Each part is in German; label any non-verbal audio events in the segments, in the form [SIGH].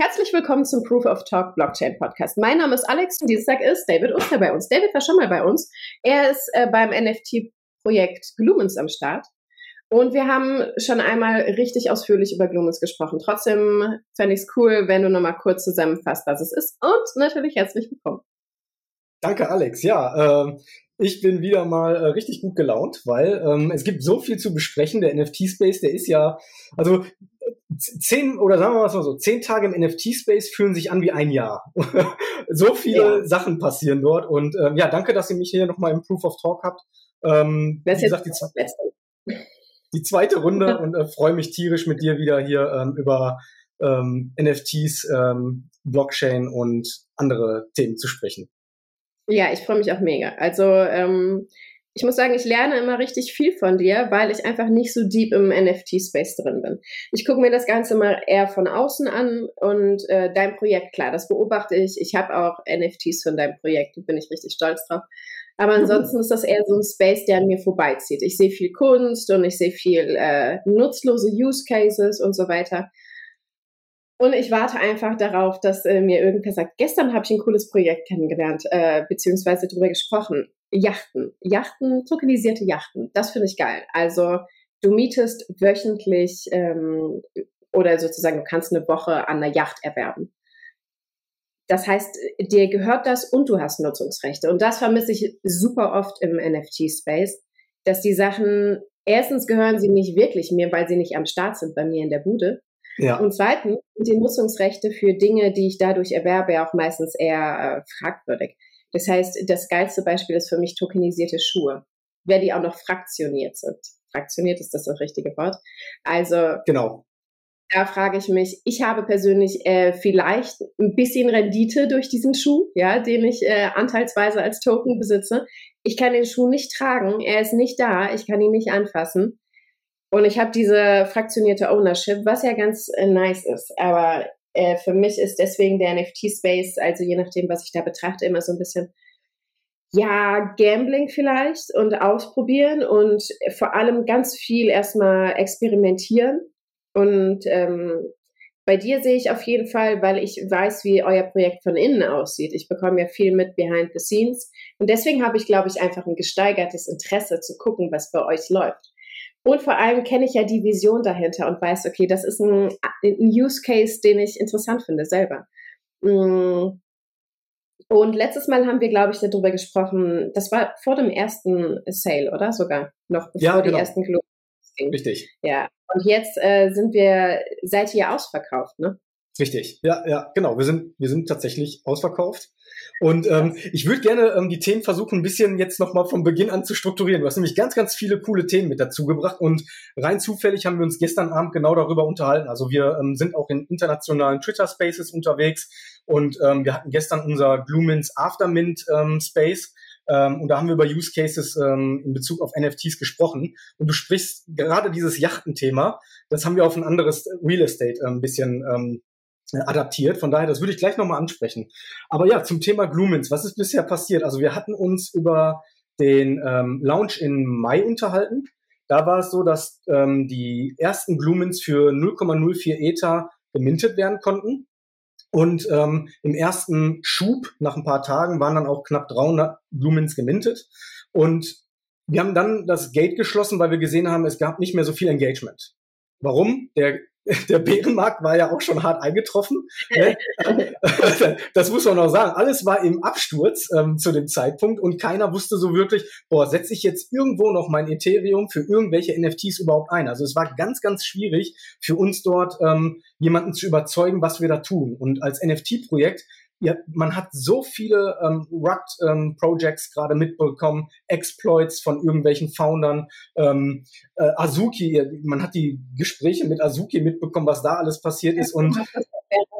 Herzlich willkommen zum Proof of Talk Blockchain Podcast. Mein Name ist Alex und dieses Tag ist David Oster bei uns. David war schon mal bei uns. Er ist äh, beim NFT-Projekt Glumens am Start. Und wir haben schon einmal richtig ausführlich über Glumens gesprochen. Trotzdem fände ich es cool, wenn du nochmal kurz zusammenfasst, was es ist. Und natürlich herzlich willkommen. Danke, Alex. Ja, äh, ich bin wieder mal äh, richtig gut gelaunt, weil ähm, es gibt so viel zu besprechen. Der NFT-Space, der ist ja, also zehn oder sagen wir mal so, zehn Tage im NFT-Space fühlen sich an wie ein Jahr. [LAUGHS] so viele ja. Sachen passieren dort. Und ähm, ja, danke, dass ihr mich hier nochmal im Proof of Talk habt. Ähm, wie gesagt, die, die, zweite Runde [LAUGHS] und äh, freue mich tierisch mit dir wieder hier ähm, über ähm, NFTs, ähm, Blockchain und andere Themen zu sprechen. Ja, ich freue mich auch mega. Also ähm, ich muss sagen, ich lerne immer richtig viel von dir, weil ich einfach nicht so deep im NFT-Space drin bin. Ich gucke mir das Ganze mal eher von außen an und äh, dein Projekt, klar, das beobachte ich. Ich habe auch NFTs von deinem Projekt, da bin ich richtig stolz drauf. Aber ansonsten ist das eher so ein Space, der an mir vorbeizieht. Ich sehe viel Kunst und ich sehe viel äh, nutzlose Use Cases und so weiter. Und ich warte einfach darauf, dass äh, mir irgendwer sagt, gestern habe ich ein cooles Projekt kennengelernt, äh, beziehungsweise darüber gesprochen. Yachten. Yachten, tokenisierte Yachten. Das finde ich geil. Also du mietest wöchentlich ähm, oder sozusagen du kannst eine Woche an einer Yacht erwerben. Das heißt, dir gehört das und du hast Nutzungsrechte. Und das vermisse ich super oft im NFT-Space, dass die Sachen, erstens gehören sie nicht wirklich mir, weil sie nicht am Start sind bei mir in der Bude. Ja. Und zweitens sind die Nutzungsrechte für Dinge, die ich dadurch erwerbe, auch meistens eher äh, fragwürdig. Das heißt, das geilste Beispiel ist für mich tokenisierte Schuhe, wer die auch noch fraktioniert sind. Fraktioniert ist das das richtige Wort. Also genau. Da frage ich mich, ich habe persönlich äh, vielleicht ein bisschen Rendite durch diesen Schuh, ja, den ich äh, anteilsweise als Token besitze. Ich kann den Schuh nicht tragen, er ist nicht da, ich kann ihn nicht anfassen. Und ich habe diese fraktionierte Ownership, was ja ganz äh, nice ist. Aber äh, für mich ist deswegen der NFT-Space, also je nachdem, was ich da betrachte, immer so ein bisschen, ja, Gambling vielleicht und ausprobieren und vor allem ganz viel erstmal experimentieren. Und ähm, bei dir sehe ich auf jeden Fall, weil ich weiß, wie euer Projekt von innen aussieht. Ich bekomme ja viel mit behind the scenes. Und deswegen habe ich, glaube ich, einfach ein gesteigertes Interesse zu gucken, was bei euch läuft. Und vor allem kenne ich ja die Vision dahinter und weiß, okay, das ist ein, ein Use Case, den ich interessant finde selber. Mm. Und letztes Mal haben wir, glaube ich, darüber gesprochen, das war vor dem ersten Sale, oder? Sogar noch bevor ja, genau. die ersten Globus. Richtig. Ja. Und jetzt äh, sind wir, seid ihr ausverkauft, ne? Richtig. Ja, ja, genau. Wir sind, wir sind tatsächlich ausverkauft. Und ähm, ich würde gerne ähm, die Themen versuchen, ein bisschen jetzt nochmal vom Beginn an zu strukturieren. Du hast nämlich ganz, ganz viele coole Themen mit dazu gebracht und rein zufällig haben wir uns gestern Abend genau darüber unterhalten. Also wir ähm, sind auch in internationalen Twitter-Spaces unterwegs und ähm, wir hatten gestern unser Glumins Aftermint ähm, Space. Ähm, und da haben wir über Use Cases ähm, in Bezug auf NFTs gesprochen. Und du sprichst gerade dieses Yachtenthema, das haben wir auf ein anderes Real Estate äh, ein bisschen ähm, äh, adaptiert. Von daher, das würde ich gleich nochmal ansprechen. Aber ja, zum Thema Glumins. Was ist bisher passiert? Also wir hatten uns über den ähm, Launch in Mai unterhalten. Da war es so, dass ähm, die ersten Glumins für 0,04 Ether gemintet werden konnten. Und ähm, im ersten Schub nach ein paar Tagen waren dann auch knapp 300 Glumins gemintet. Und wir haben dann das Gate geschlossen, weil wir gesehen haben, es gab nicht mehr so viel Engagement. Warum? Der [LAUGHS] der Bärenmarkt war ja auch schon hart eingetroffen. Ne? [LAUGHS] das muss man auch sagen. Alles war im Absturz ähm, zu dem Zeitpunkt und keiner wusste so wirklich, boah, setze ich jetzt irgendwo noch mein Ethereum für irgendwelche NFTs überhaupt ein? Also es war ganz, ganz schwierig für uns dort ähm, jemanden zu überzeugen, was wir da tun. Und als NFT-Projekt ja, man hat so viele ähm, RUT-Projects ähm, gerade mitbekommen, Exploits von irgendwelchen Foundern, ähm, äh, Azuki, man hat die Gespräche mit Azuki mitbekommen, was da alles passiert ist. Und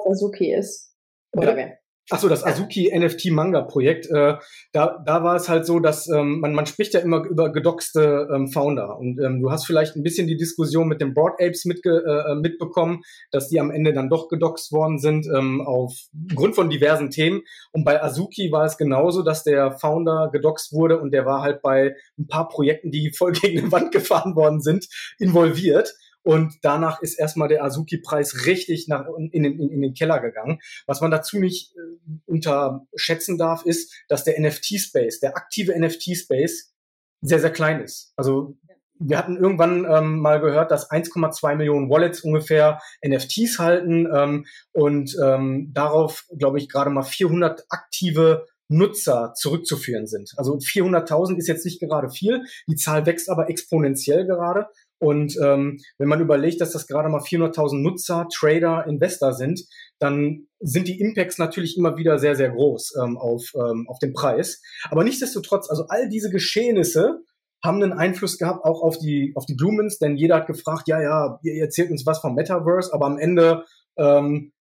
Azuki ist. Oder wer? Ach so, das Azuki NFT Manga Projekt. Äh, da, da war es halt so, dass ähm, man, man spricht ja immer über gedoxte ähm, Founder und ähm, du hast vielleicht ein bisschen die Diskussion mit den Broad Apes mitge äh, mitbekommen, dass die am Ende dann doch gedoxt worden sind ähm, aufgrund von diversen Themen. Und bei Azuki war es genauso, dass der Founder gedoxt wurde und der war halt bei ein paar Projekten, die voll gegen die Wand [LAUGHS] gefahren worden sind, involviert. Und danach ist erstmal der Azuki-Preis richtig nach, in, in, in den Keller gegangen. Was man dazu nicht äh, unterschätzen darf, ist, dass der NFT-Space, der aktive NFT-Space, sehr, sehr klein ist. Also wir hatten irgendwann ähm, mal gehört, dass 1,2 Millionen Wallets ungefähr NFTs halten ähm, und ähm, darauf, glaube ich, gerade mal 400 aktive Nutzer zurückzuführen sind. Also 400.000 ist jetzt nicht gerade viel, die Zahl wächst aber exponentiell gerade. Und ähm, wenn man überlegt, dass das gerade mal 400.000 Nutzer, Trader, Investor sind, dann sind die Impacts natürlich immer wieder sehr, sehr groß ähm, auf, ähm, auf den Preis. Aber nichtsdestotrotz, also all diese Geschehnisse haben einen Einfluss gehabt auch auf die, auf die Lumens, denn jeder hat gefragt, ja, ja, ihr erzählt uns was vom Metaverse, aber am Ende ähm,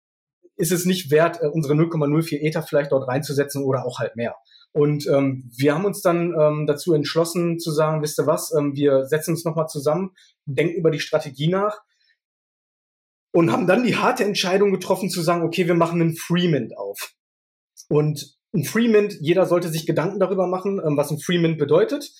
ist es nicht wert, äh, unsere 0,04 Ether vielleicht dort reinzusetzen oder auch halt mehr. Und ähm, wir haben uns dann ähm, dazu entschlossen zu sagen, wisst ihr was, ähm, wir setzen uns nochmal zusammen, denken über die Strategie nach und haben dann die harte Entscheidung getroffen zu sagen, okay, wir machen einen Freemint auf. Und ein Freemint, jeder sollte sich Gedanken darüber machen, ähm, was ein Freemint bedeutet.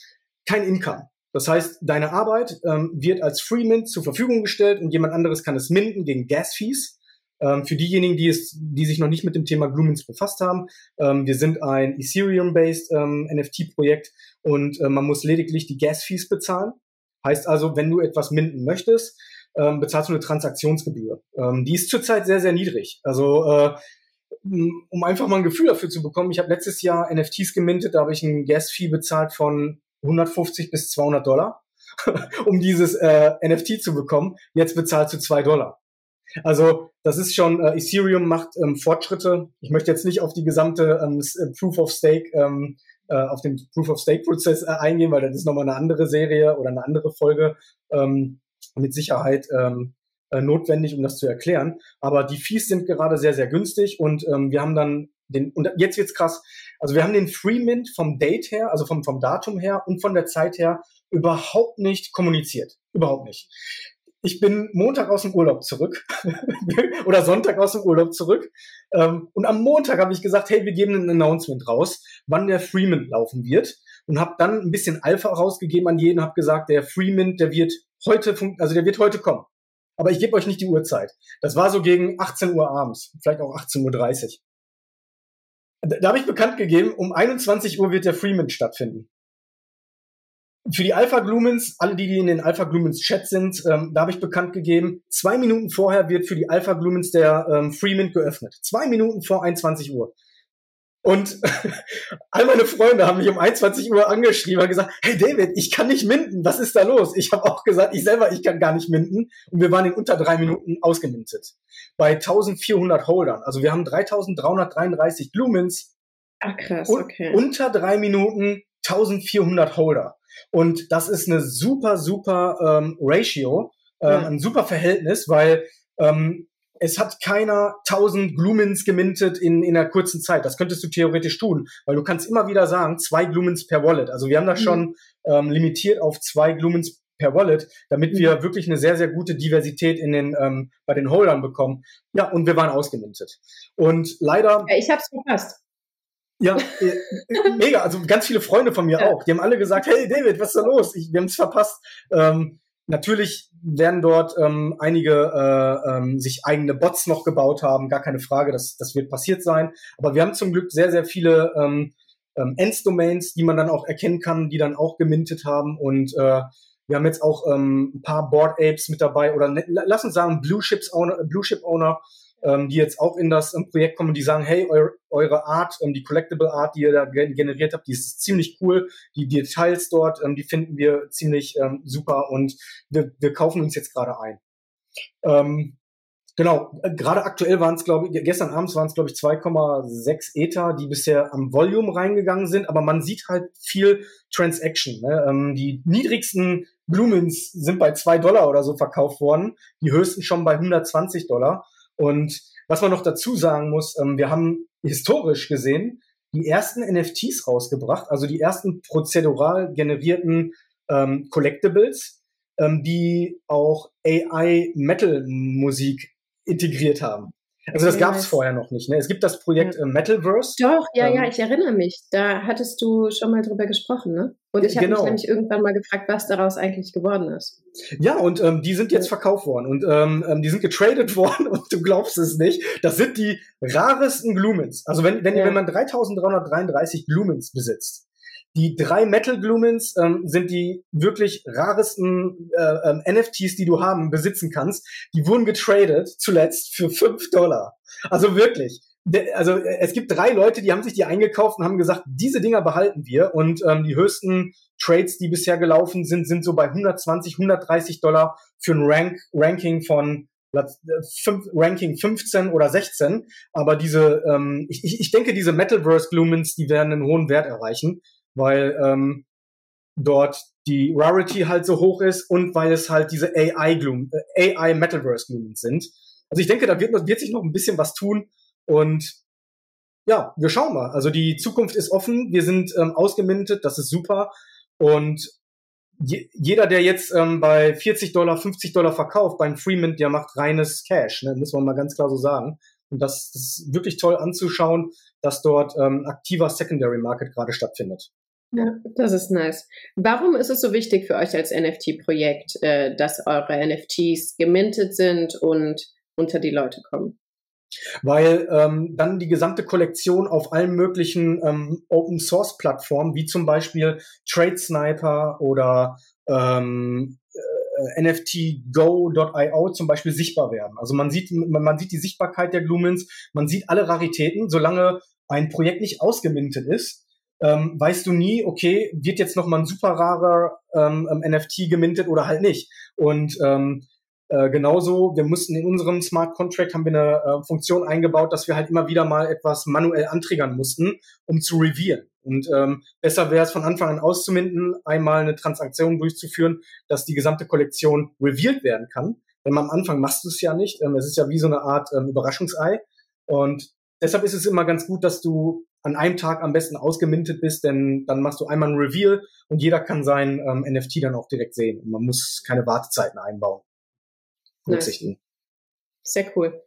Kein Income. Das heißt, deine Arbeit ähm, wird als Freemint zur Verfügung gestellt und jemand anderes kann es minden gegen Gas-Fees. Ähm, für diejenigen, die, es, die sich noch nicht mit dem Thema Glumins befasst haben, ähm, wir sind ein Ethereum-based ähm, NFT-Projekt und äh, man muss lediglich die Gas-Fees bezahlen. Heißt also, wenn du etwas minden möchtest, ähm, bezahlst du eine Transaktionsgebühr. Ähm, die ist zurzeit sehr, sehr niedrig. Also äh, um einfach mal ein Gefühl dafür zu bekommen, ich habe letztes Jahr NFTs gemintet, da habe ich ein Gas-Fee bezahlt von 150 bis 200 Dollar, [LAUGHS] um dieses äh, NFT zu bekommen. Jetzt bezahlst du zwei Dollar. Also das ist schon, äh, Ethereum macht ähm, Fortschritte. Ich möchte jetzt nicht auf die gesamte ähm, äh, Proof of Stake, ähm, äh, auf den Proof of Stake Prozess äh, eingehen, weil das ist nochmal eine andere Serie oder eine andere Folge ähm, mit Sicherheit ähm, äh, notwendig, um das zu erklären. Aber die Fees sind gerade sehr, sehr günstig und ähm, wir haben dann den, und jetzt wird's krass. Also wir haben den Free Mint vom Date her, also vom, vom Datum her und von der Zeit her überhaupt nicht kommuniziert. Überhaupt nicht ich bin Montag aus dem Urlaub zurück [LAUGHS] oder Sonntag aus dem Urlaub zurück. Ähm, und am Montag habe ich gesagt, hey, wir geben ein Announcement raus, wann der Freeman laufen wird. Und habe dann ein bisschen Alpha rausgegeben an jeden, habe gesagt, der Freeman, der wird heute, also der wird heute kommen. Aber ich gebe euch nicht die Uhrzeit. Das war so gegen 18 Uhr abends, vielleicht auch 18.30 Uhr. Da, da habe ich bekannt gegeben, um 21 Uhr wird der Freeman stattfinden für die Alpha Glumens, alle die, die in den Alpha Glumens Chat sind, ähm, da habe ich bekannt gegeben, zwei Minuten vorher wird für die Alpha Glumens der ähm, Freemint geöffnet. Zwei Minuten vor 21 Uhr. Und [LAUGHS] all meine Freunde haben mich um 21 Uhr angeschrieben und gesagt, hey David, ich kann nicht minden, was ist da los? Ich habe auch gesagt, ich selber, ich kann gar nicht minden. Und wir waren in unter drei Minuten ausgemintet. Bei 1400 Holdern. Also wir haben 3333 Glumens. Ach krass, okay. unter drei Minuten 1400 Holder. Und das ist eine super, super ähm, Ratio, ähm, ja. ein super Verhältnis, weil ähm, es hat keiner 1000 Glumins gemintet in, in einer kurzen Zeit. Das könntest du theoretisch tun, weil du kannst immer wieder sagen, zwei Glumins per Wallet. Also wir haben das mhm. schon ähm, limitiert auf zwei Glumins per Wallet, damit mhm. wir wirklich eine sehr, sehr gute Diversität in den, ähm, bei den Holdern bekommen. Ja, und wir waren ausgemintet. Und leider. Ja, ich hab's verpasst. Ja, äh, mega. Also ganz viele Freunde von mir ja. auch. Die haben alle gesagt, hey David, was ist da los? Ich, wir haben es verpasst. Ähm, natürlich werden dort ähm, einige äh, ähm, sich eigene Bots noch gebaut haben, gar keine Frage, das, das wird passiert sein. Aber wir haben zum Glück sehr, sehr viele ähm, ähm, Ends-Domains, die man dann auch erkennen kann, die dann auch gemintet haben. Und äh, wir haben jetzt auch ähm, ein paar Board Apes mit dabei oder ne, lass uns sagen Blue Chips Owner, Blue Chip Owner, ähm, die jetzt auch in das ähm, Projekt kommen die sagen, hey, eu eure Art, ähm, die Collectible Art, die ihr da generiert habt, die ist ziemlich cool. Die Details dort, ähm, die finden wir ziemlich ähm, super und wir, wir kaufen uns jetzt gerade ein. Ähm, Genau, äh, gerade aktuell waren es, glaube ich, gestern abends waren es, glaube ich, 2,6 Ether, die bisher am Volume reingegangen sind, aber man sieht halt viel Transaction. Ne? Ähm, die niedrigsten Blumens sind bei 2 Dollar oder so verkauft worden, die höchsten schon bei 120 Dollar. Und was man noch dazu sagen muss, ähm, wir haben historisch gesehen die ersten NFTs rausgebracht, also die ersten prozedural generierten ähm, Collectibles, ähm, die auch AI-Metal-Musik integriert haben. Also das gab es vorher noch nicht. Ne? Es gibt das Projekt ja. Äh, Metalverse. Doch, ja, ähm, ja, ich erinnere mich. Da hattest du schon mal drüber gesprochen, ne? Und ich habe genau. mich nämlich irgendwann mal gefragt, was daraus eigentlich geworden ist. Ja, und ähm, die sind jetzt verkauft worden und ähm, ähm die sind getradet [LAUGHS] worden und du glaubst es nicht. Das sind die raresten Glumens. Also wenn, wenn, ja. wenn man 3333 Glumens besitzt, die drei Metal Glumens ähm, sind die wirklich raresten äh, ähm, NFTs, die du haben, besitzen kannst. Die wurden getradet zuletzt für fünf Dollar. Also wirklich. Also es gibt drei Leute, die haben sich die eingekauft und haben gesagt, diese Dinger behalten wir. Und ähm, die höchsten Trades, die bisher gelaufen sind, sind so bei 120, 130 Dollar für ein Rank, Ranking von Platz, äh, fünf, Ranking 15 oder 16. Aber diese, ähm, ich, ich denke, diese Metalverse Glumens, die werden einen hohen Wert erreichen weil ähm, dort die Rarity halt so hoch ist und weil es halt diese AI Gloom, äh, AI Metaverse Glooms sind. Also ich denke, da wird, wird sich noch ein bisschen was tun und ja, wir schauen mal. Also die Zukunft ist offen, wir sind ähm, ausgemintet, das ist super und je, jeder, der jetzt ähm, bei 40 Dollar, 50 Dollar verkauft beim Freemint, der macht reines Cash, ne? muss man mal ganz klar so sagen. Und das, das ist wirklich toll anzuschauen, dass dort ähm, aktiver Secondary Market gerade stattfindet. Ja, das ist nice. Warum ist es so wichtig für euch als NFT-Projekt, äh, dass eure NFTs gemintet sind und unter die Leute kommen? Weil ähm, dann die gesamte Kollektion auf allen möglichen ähm, Open Source Plattformen, wie zum Beispiel Trade Sniper oder ähm, äh, NFTGo.io zum Beispiel sichtbar werden. Also man sieht, man, man sieht die Sichtbarkeit der Glumins, man sieht alle Raritäten, solange ein Projekt nicht ausgemintet ist, ähm, weißt du nie, okay, wird jetzt noch mal ein super rarer ähm, ähm NFT gemintet oder halt nicht. Und ähm, äh, genauso, wir mussten in unserem Smart Contract haben wir eine äh, Funktion eingebaut, dass wir halt immer wieder mal etwas manuell antriggern mussten, um zu revealen. Und ähm, besser wäre es von Anfang an auszuminden, einmal eine Transaktion durchzuführen, dass die gesamte Kollektion revealed werden kann. Denn am Anfang machst du es ja nicht. Ähm, es ist ja wie so eine Art ähm, Überraschungsei. Und deshalb ist es immer ganz gut, dass du an einem Tag am besten ausgemintet bist, denn dann machst du einmal ein Reveal und jeder kann sein ähm, NFT dann auch direkt sehen. Und man muss keine Wartezeiten einbauen. Berücksichtigen. Nice. Sehr cool.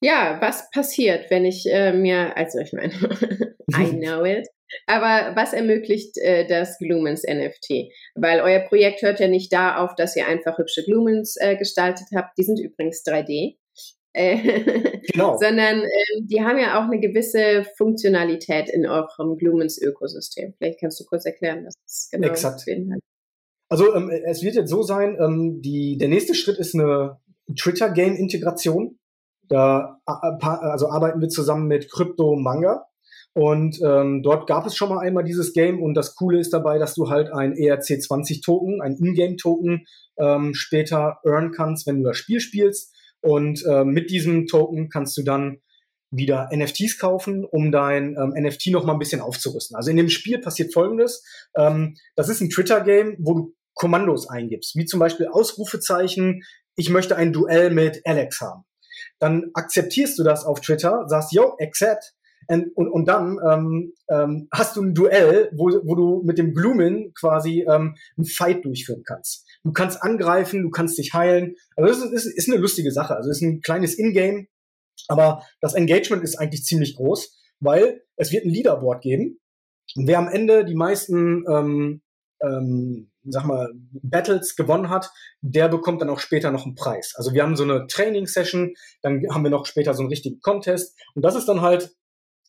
Ja, was passiert, wenn ich äh, mir, also ich meine, [LAUGHS] I [LAUGHS] know it, aber was ermöglicht äh, das Glumens NFT? Weil euer Projekt hört ja nicht da auf, dass ihr einfach hübsche Glumens äh, gestaltet habt. Die sind übrigens 3D. Äh, genau. [LAUGHS] sondern äh, die haben ja auch eine gewisse Funktionalität in eurem Glumens-Ökosystem. Vielleicht kannst du kurz erklären, was das genau Exakt. beinhaltet. Also ähm, es wird jetzt so sein, ähm, die, der nächste Schritt ist eine Twitter-Game-Integration. Da also arbeiten wir zusammen mit Crypto Manga. Und ähm, dort gab es schon mal einmal dieses Game und das Coole ist dabei, dass du halt ein ERC20-Token, ein Ingame-Token ähm, später earn kannst, wenn du das Spiel spielst. Und äh, mit diesem Token kannst du dann wieder NFTs kaufen, um dein ähm, NFT noch mal ein bisschen aufzurüsten. Also in dem Spiel passiert Folgendes: ähm, Das ist ein Twitter-Game, wo du Kommandos eingibst, wie zum Beispiel Ausrufezeichen. Ich möchte ein Duell mit Alex haben. Dann akzeptierst du das auf Twitter, sagst, yo, accept, und, und, und dann ähm, ähm, hast du ein Duell, wo, wo du mit dem Glumin quasi ähm, einen Fight durchführen kannst. Du kannst angreifen, du kannst dich heilen. Also das ist, ist, ist eine lustige Sache. Also es ist ein kleines Ingame, aber das Engagement ist eigentlich ziemlich groß, weil es wird ein Leaderboard geben. Und wer am Ende die meisten ähm, ähm, sag mal, Battles gewonnen hat, der bekommt dann auch später noch einen Preis. Also wir haben so eine Training-Session, dann haben wir noch später so einen richtigen Contest. Und das ist dann halt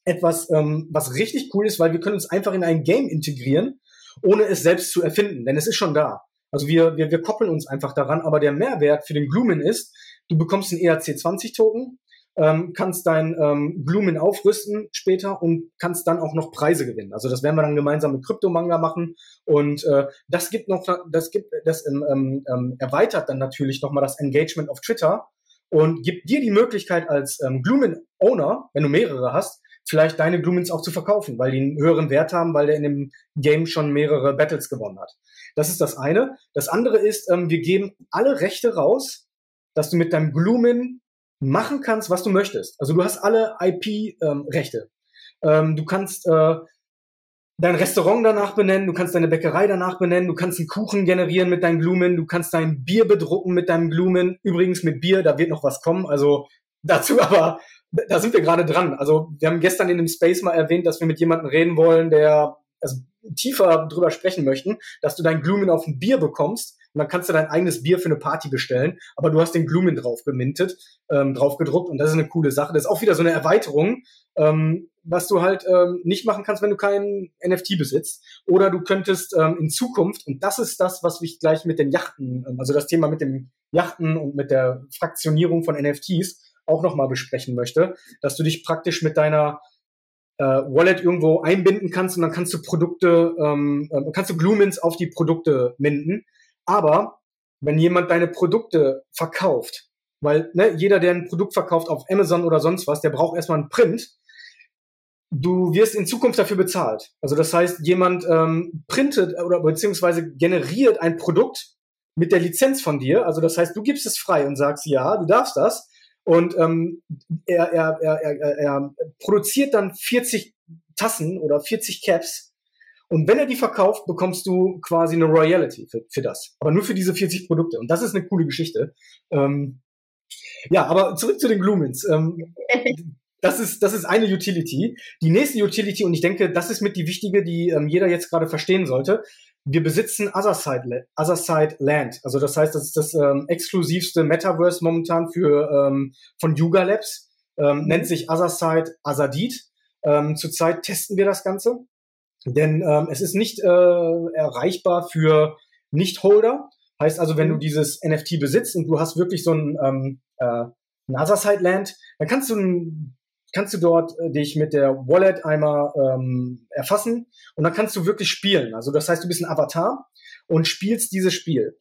etwas, ähm, was richtig cool ist, weil wir können uns einfach in ein Game integrieren, ohne es selbst zu erfinden, denn es ist schon da. Also wir, wir, wir koppeln uns einfach daran, aber der Mehrwert für den Glumin ist, du bekommst einen ERC20-Token, ähm, kannst dein ähm, Glumin aufrüsten später und kannst dann auch noch Preise gewinnen. Also das werden wir dann gemeinsam mit Kryptomanga machen und äh, das gibt noch, das gibt, das ähm, ähm, ähm erweitert dann natürlich nochmal das Engagement auf Twitter und gibt dir die Möglichkeit als ähm, Glumin-Owner, wenn du mehrere hast, vielleicht deine Glumins auch zu verkaufen, weil die einen höheren Wert haben, weil der in dem Game schon mehrere Battles gewonnen hat. Das ist das eine. Das andere ist, ähm, wir geben alle Rechte raus, dass du mit deinem Glumin machen kannst, was du möchtest. Also du hast alle IP-Rechte. Ähm, ähm, du kannst äh, dein Restaurant danach benennen, du kannst deine Bäckerei danach benennen, du kannst einen Kuchen generieren mit deinem Glumen, du kannst dein Bier bedrucken mit deinem Glumen. Übrigens mit Bier, da wird noch was kommen. Also dazu [LAUGHS] aber da sind wir gerade dran. Also wir haben gestern in dem Space mal erwähnt, dass wir mit jemandem reden wollen, der also tiefer drüber sprechen möchten, dass du dein Glumen auf ein Bier bekommst und dann kannst du dein eigenes Bier für eine Party bestellen, aber du hast den Glumen drauf gemintet, ähm, drauf gedruckt und das ist eine coole Sache. Das ist auch wieder so eine Erweiterung, ähm, was du halt ähm, nicht machen kannst, wenn du kein NFT besitzt. Oder du könntest ähm, in Zukunft, und das ist das, was ich gleich mit den Yachten, ähm, also das Thema mit dem Yachten und mit der Fraktionierung von NFTs auch nochmal besprechen möchte, dass du dich praktisch mit deiner äh, Wallet irgendwo einbinden kannst und dann kannst du Produkte, ähm, äh, kannst du Glumins auf die Produkte minden. Aber wenn jemand deine Produkte verkauft, weil ne, jeder, der ein Produkt verkauft auf Amazon oder sonst was, der braucht erstmal einen Print. Du wirst in Zukunft dafür bezahlt. Also das heißt, jemand ähm, printet oder beziehungsweise generiert ein Produkt mit der Lizenz von dir. Also das heißt, du gibst es frei und sagst, ja, du darfst das. Und ähm, er, er, er, er, er produziert dann 40 Tassen oder 40 Caps. Und wenn er die verkauft, bekommst du quasi eine Royalty für, für das. Aber nur für diese 40 Produkte. Und das ist eine coole Geschichte. Ähm, ja, aber zurück zu den Glumins. Ähm, [LAUGHS] das ist, das ist eine Utility. Die nächste Utility, und ich denke, das ist mit die wichtige, die ähm, jeder jetzt gerade verstehen sollte, wir besitzen Otherside, Otherside Land. Also das heißt, das ist das ähm, exklusivste Metaverse momentan für ähm, von Yuga Labs. Ähm, nennt sich Otherside Azadid. Ähm, zurzeit testen wir das Ganze, denn ähm, es ist nicht äh, erreichbar für Nicht-Holder. Heißt also, wenn du dieses NFT besitzt und du hast wirklich so ein, ähm, äh, ein Otherside Land, dann kannst du ein kannst du dort äh, dich mit der Wallet einmal ähm, erfassen und dann kannst du wirklich spielen. Also das heißt, du bist ein Avatar und spielst dieses Spiel.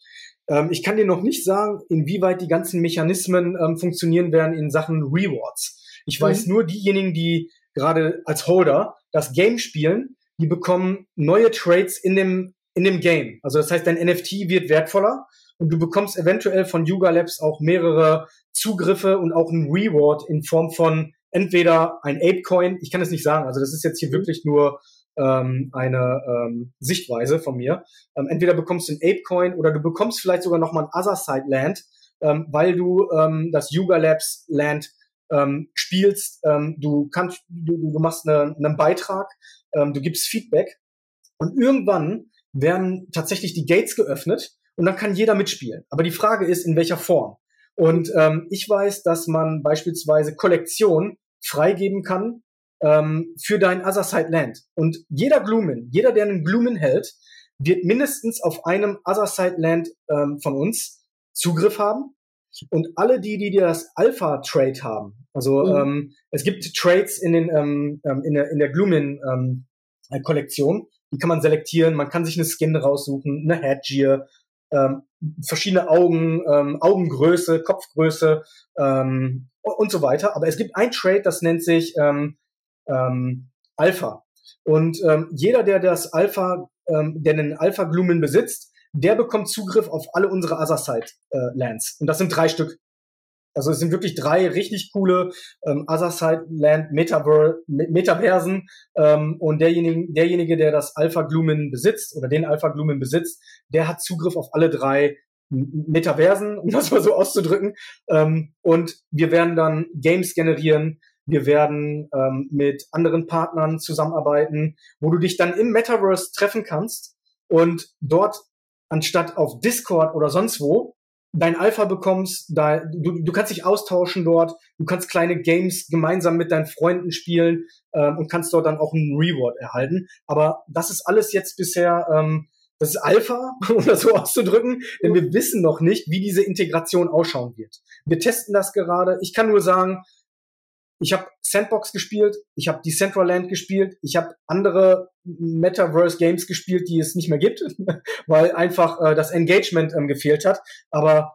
Ähm, ich kann dir noch nicht sagen, inwieweit die ganzen Mechanismen ähm, funktionieren werden in Sachen Rewards. Ich mhm. weiß nur, diejenigen, die gerade als Holder das Game spielen, die bekommen neue Trades in dem, in dem Game. Also das heißt, dein NFT wird wertvoller und du bekommst eventuell von Yuga Labs auch mehrere Zugriffe und auch ein Reward in Form von entweder ein Apecoin, ich kann es nicht sagen, also das ist jetzt hier wirklich nur ähm, eine ähm, Sichtweise von mir. Ähm, entweder bekommst du ein Apecoin oder du bekommst vielleicht sogar nochmal ein Otherside Land, ähm, weil du ähm, das Yuga Labs Land ähm, spielst. Ähm, du kannst, du, du machst eine, einen Beitrag, ähm, du gibst Feedback und irgendwann werden tatsächlich die Gates geöffnet und dann kann jeder mitspielen. Aber die Frage ist, in welcher Form. Und ähm, ich weiß, dass man beispielsweise Kollektionen freigeben kann ähm, für dein Otherside Land. Und jeder Glumen, jeder, der einen Glumen hält, wird mindestens auf einem Otherside Land ähm, von uns Zugriff haben. Und alle die, die das Alpha Trade haben, also mhm. ähm, es gibt Trades in den ähm, ähm in der in der Glumen ähm, Kollektion, die kann man selektieren. Man kann sich eine Skin raussuchen, eine Headgear, ähm, verschiedene Augen, ähm, Augengröße, Kopfgröße ähm, und so weiter. Aber es gibt ein Trade, das nennt sich ähm, ähm, Alpha. Und ähm, jeder, der das Alpha, ähm, der einen Alpha Glumen besitzt, der bekommt Zugriff auf alle unsere Other Side äh, Lands. Und das sind drei Stück. Also es sind wirklich drei richtig coole ähm, Otherside Land Metaver Metaversen ähm, und derjenige, derjenige, der das Alpha Glumen besitzt oder den Alpha Glumen besitzt, der hat Zugriff auf alle drei Metaversen, um das mal so auszudrücken. Ähm, und wir werden dann Games generieren. Wir werden ähm, mit anderen Partnern zusammenarbeiten, wo du dich dann im Metaverse treffen kannst und dort anstatt auf Discord oder sonst wo dein Alpha bekommst, da, du, du kannst dich austauschen dort, du kannst kleine Games gemeinsam mit deinen Freunden spielen ähm, und kannst dort dann auch einen Reward erhalten. Aber das ist alles jetzt bisher, ähm, das ist Alpha, [LAUGHS] um das so auszudrücken, denn wir wissen noch nicht, wie diese Integration ausschauen wird. Wir testen das gerade. Ich kann nur sagen, ich habe Sandbox gespielt, ich habe Decentraland gespielt, ich habe andere Metaverse Games gespielt, die es nicht mehr gibt, [LAUGHS] weil einfach äh, das Engagement ähm, gefehlt hat. Aber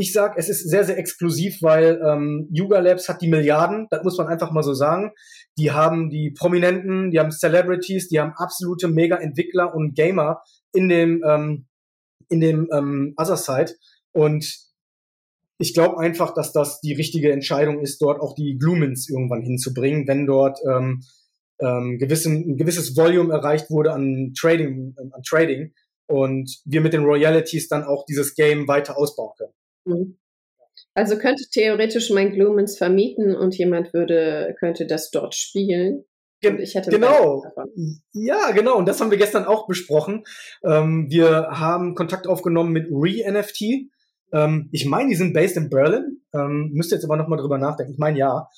ich sag, es ist sehr, sehr exklusiv, weil ähm, Yuga Labs hat die Milliarden, das muss man einfach mal so sagen. Die haben die Prominenten, die haben Celebrities, die haben absolute Mega-Entwickler und Gamer in dem ähm, in dem ähm, Other Side. Und ich glaube einfach, dass das die richtige Entscheidung ist, dort auch die Glumens irgendwann hinzubringen, wenn dort ähm, ähm, gewissen, ein gewisses Volume erreicht wurde an Trading, äh, an Trading und wir mit den Royalities dann auch dieses Game weiter ausbauen können. Mhm. Also könnte theoretisch mein Glumens vermieten und jemand würde, könnte das dort spielen. Gen genau. Ja, genau. Und das haben wir gestern auch besprochen. Ähm, wir haben Kontakt aufgenommen mit Re-NFT. Ähm, ich meine, die sind based in Berlin. Ähm, müsste jetzt aber nochmal drüber nachdenken. Ich meine, ja.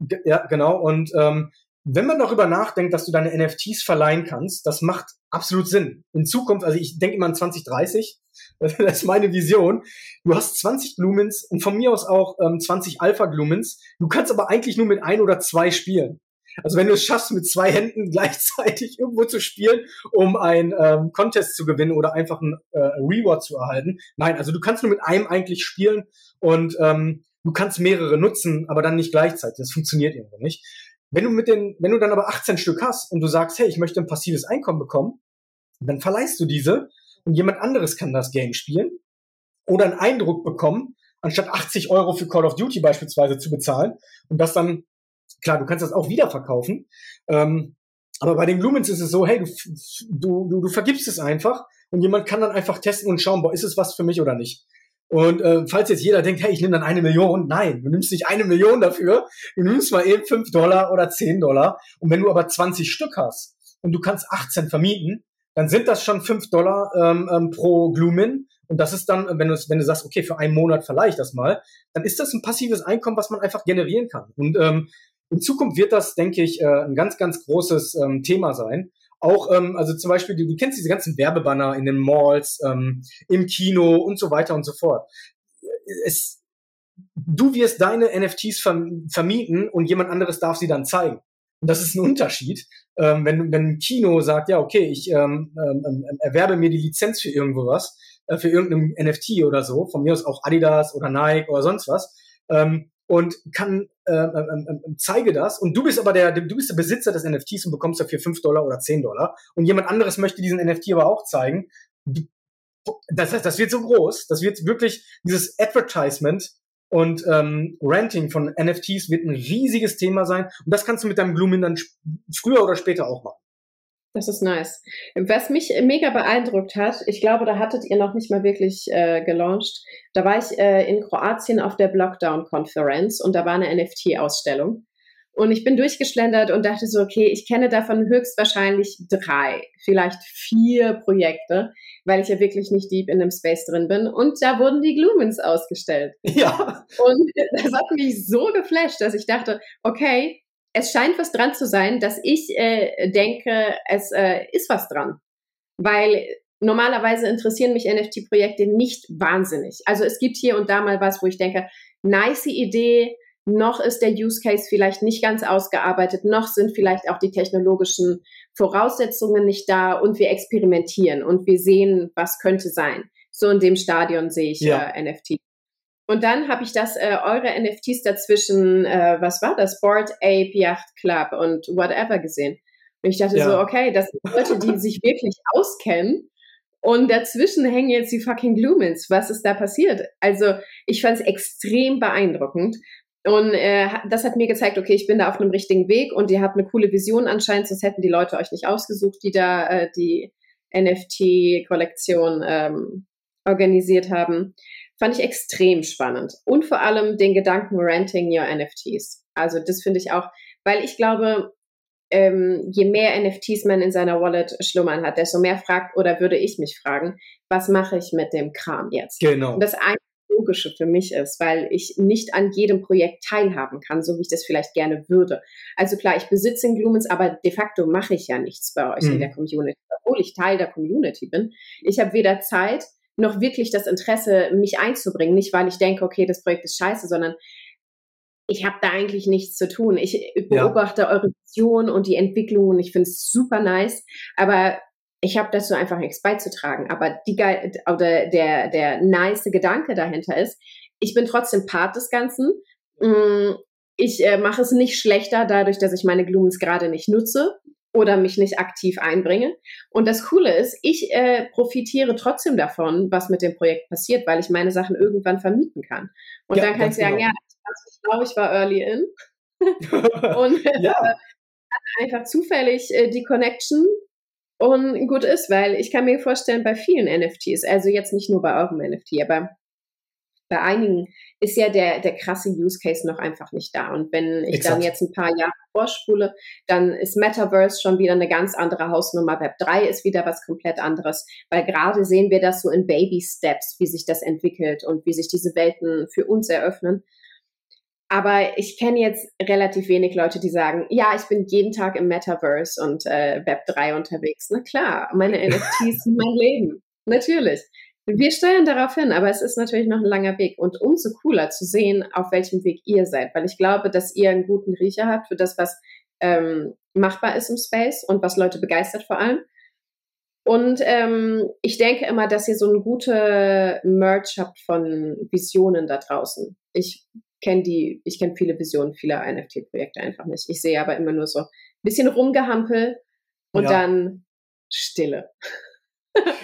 G ja, genau. Und ähm, wenn man darüber nachdenkt, dass du deine NFTs verleihen kannst, das macht absolut Sinn. In Zukunft, also ich denke immer an 2030, [LAUGHS] das ist meine Vision. Du hast 20 Glumens und von mir aus auch ähm, 20 Alpha Glumens. Du kannst aber eigentlich nur mit ein oder zwei spielen. Also wenn du es schaffst, mit zwei Händen [LAUGHS] gleichzeitig irgendwo zu spielen, um ein ähm, Contest zu gewinnen oder einfach ein äh, Reward zu erhalten. Nein, also du kannst nur mit einem eigentlich spielen und ähm, du kannst mehrere nutzen, aber dann nicht gleichzeitig. Das funktioniert irgendwo nicht. Wenn du mit den, wenn du dann aber 18 Stück hast und du sagst, hey, ich möchte ein passives Einkommen bekommen, dann verleihst du diese und jemand anderes kann das Game spielen oder einen Eindruck bekommen, anstatt 80 Euro für Call of Duty beispielsweise zu bezahlen und das dann, klar, du kannst das auch wieder verkaufen, ähm, aber bei den Lumens ist es so, hey, du, du, du vergibst es einfach und jemand kann dann einfach testen und schauen, boah, ist es was für mich oder nicht. Und äh, falls jetzt jeder denkt, hey, ich nehme dann eine Million, nein, du nimmst nicht eine Million dafür, du nimmst mal eben fünf Dollar oder zehn Dollar. Und wenn du aber 20 Stück hast und du kannst 18 vermieten, dann sind das schon fünf Dollar ähm, ähm, pro Glumin. Und das ist dann, wenn du, wenn du sagst, okay, für einen Monat verleihe ich das mal, dann ist das ein passives Einkommen, was man einfach generieren kann. Und ähm, in Zukunft wird das, denke ich, äh, ein ganz, ganz großes ähm, Thema sein. Auch, ähm, also zum Beispiel, du, du kennst diese ganzen Werbebanner in den Malls, ähm, im Kino und so weiter und so fort. Es, du wirst deine NFTs vermieten und jemand anderes darf sie dann zeigen. Und das ist ein Unterschied. Ähm, wenn, wenn ein Kino sagt, ja, okay, ich ähm, ähm, ähm erwerbe mir die Lizenz für irgendwo was, äh, für irgendein NFT oder so, von mir aus auch Adidas oder Nike oder sonst was, ähm, und kann äh, äh, äh, zeige das und du bist aber der du bist der Besitzer des NFTs und bekommst dafür 5 Dollar oder 10 Dollar und jemand anderes möchte diesen NFT aber auch zeigen. Das heißt, das wird so groß, das wird wirklich dieses Advertisement und ähm, Renting von NFTs wird ein riesiges Thema sein und das kannst du mit deinem Blumen dann früher oder später auch machen. Das ist nice. Was mich mega beeindruckt hat, ich glaube, da hattet ihr noch nicht mal wirklich äh, gelauncht. Da war ich äh, in Kroatien auf der Blockdown-Konferenz und da war eine NFT-Ausstellung. Und ich bin durchgeschlendert und dachte so, okay, ich kenne davon höchstwahrscheinlich drei, vielleicht vier Projekte, weil ich ja wirklich nicht deep in dem Space drin bin. Und da wurden die Glumens ausgestellt. Ja. Und das hat mich so geflasht, dass ich dachte, okay, es scheint was dran zu sein, dass ich äh, denke, es äh, ist was dran. Weil normalerweise interessieren mich NFT-Projekte nicht wahnsinnig. Also es gibt hier und da mal was, wo ich denke, nice Idee, noch ist der Use Case vielleicht nicht ganz ausgearbeitet, noch sind vielleicht auch die technologischen Voraussetzungen nicht da und wir experimentieren und wir sehen, was könnte sein. So in dem Stadion sehe ich ja. äh, NFT. Und dann habe ich das, äh, eure NFTs dazwischen, äh, was war das? Board Ape Yacht Club und whatever gesehen. Und ich dachte ja. so, okay, das sind Leute, die sich wirklich auskennen. Und dazwischen hängen jetzt die fucking Lumens. Was ist da passiert? Also ich fand es extrem beeindruckend. Und äh, das hat mir gezeigt, okay, ich bin da auf einem richtigen Weg und ihr habt eine coole Vision anscheinend, sonst hätten die Leute euch nicht ausgesucht, die da äh, die NFT-Kollektion ähm, organisiert haben. Fand ich extrem spannend. Und vor allem den Gedanken Renting Your NFTs. Also das finde ich auch, weil ich glaube, ähm, je mehr NFTs man in seiner Wallet schlummern hat, desto mehr fragt oder würde ich mich fragen, was mache ich mit dem Kram jetzt? Genau. Und das eine Logische für mich ist, weil ich nicht an jedem Projekt teilhaben kann, so wie ich das vielleicht gerne würde. Also klar, ich besitze Glumens, aber de facto mache ich ja nichts bei euch mhm. in der Community, obwohl ich Teil der Community bin. Ich habe weder Zeit noch wirklich das Interesse, mich einzubringen. Nicht, weil ich denke, okay, das Projekt ist scheiße, sondern ich habe da eigentlich nichts zu tun. Ich beobachte ja. eure Vision und die Entwicklung und ich finde es super nice, aber ich habe dazu einfach nichts beizutragen. Aber die oder der, der nice Gedanke dahinter ist, ich bin trotzdem Part des Ganzen. Mm, ich äh, mache es nicht schlechter dadurch, dass ich meine Glumens gerade nicht nutze oder mich nicht aktiv einbringe. Und das Coole ist, ich äh, profitiere trotzdem davon, was mit dem Projekt passiert, weil ich meine Sachen irgendwann vermieten kann. Und ja, dann kann ich sagen, genau. ja, ich glaube, ich war early in. [LAUGHS] und äh, ja. hatte einfach zufällig äh, die Connection und gut ist, weil ich kann mir vorstellen, bei vielen NFTs, also jetzt nicht nur bei eurem NFT, aber bei einigen ist ja der, der krasse Use Case noch einfach nicht da. Und wenn ich Exakt. dann jetzt ein paar Jahre vorspule, dann ist Metaverse schon wieder eine ganz andere Hausnummer. Web 3 ist wieder was komplett anderes, weil gerade sehen wir das so in Baby Steps, wie sich das entwickelt und wie sich diese Welten für uns eröffnen. Aber ich kenne jetzt relativ wenig Leute, die sagen, ja, ich bin jeden Tag im Metaverse und äh, Web 3 unterwegs. Na klar, meine [LAUGHS] NFTs sind mein Leben. Natürlich. Wir steuern darauf hin, aber es ist natürlich noch ein langer Weg und umso cooler zu sehen, auf welchem Weg ihr seid, weil ich glaube, dass ihr einen guten Riecher habt für das, was ähm, machbar ist im Space und was Leute begeistert vor allem. Und ähm, ich denke immer, dass ihr so eine gute Merch habt von Visionen da draußen. Ich kenne die, ich kenne viele Visionen vieler NFT-Projekte einfach nicht. Ich sehe aber immer nur so ein bisschen Rumgehampel und ja. dann Stille.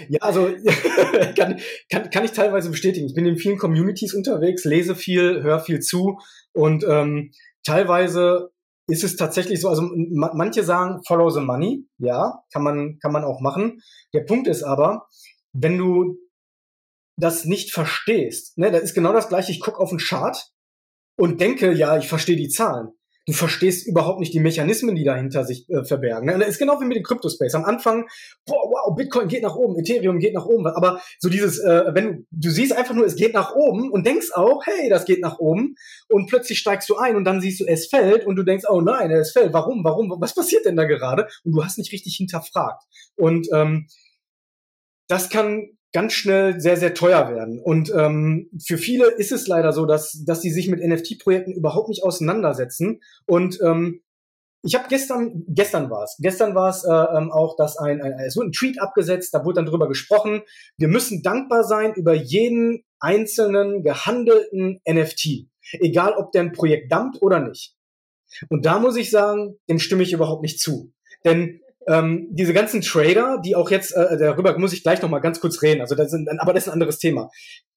Ja, also [LAUGHS] kann, kann, kann ich teilweise bestätigen. Ich bin in vielen Communities unterwegs, lese viel, höre viel zu und ähm, teilweise ist es tatsächlich so, also manche sagen follow the money, ja, kann man kann man auch machen. Der Punkt ist aber, wenn du das nicht verstehst, ne, das ist genau das gleiche. Ich gucke auf einen Chart und denke, ja, ich verstehe die Zahlen du verstehst überhaupt nicht die Mechanismen, die dahinter sich äh, verbergen. Ne? Das ist genau wie mit dem Crypto-Space. Am Anfang, boah, wow, Bitcoin geht nach oben, Ethereum geht nach oben, aber so dieses, äh, wenn du, du siehst einfach nur, es geht nach oben und denkst auch, hey, das geht nach oben und plötzlich steigst du ein und dann siehst du, es fällt und du denkst, oh nein, es fällt, warum, warum, was passiert denn da gerade? Und du hast nicht richtig hinterfragt. Und ähm, das kann ganz schnell sehr, sehr teuer werden. Und ähm, für viele ist es leider so, dass, dass sie sich mit NFT-Projekten überhaupt nicht auseinandersetzen. Und ähm, ich habe gestern, gestern war es, gestern war es äh, ähm, auch, dass ein, ein, es wurde ein Tweet abgesetzt, da wurde dann drüber gesprochen, wir müssen dankbar sein über jeden einzelnen gehandelten NFT, egal ob der ein Projekt dumpt oder nicht. Und da muss ich sagen, dem stimme ich überhaupt nicht zu. Denn ähm, diese ganzen Trader, die auch jetzt, äh, darüber muss ich gleich noch mal ganz kurz reden, also das sind, aber das ist ein anderes Thema.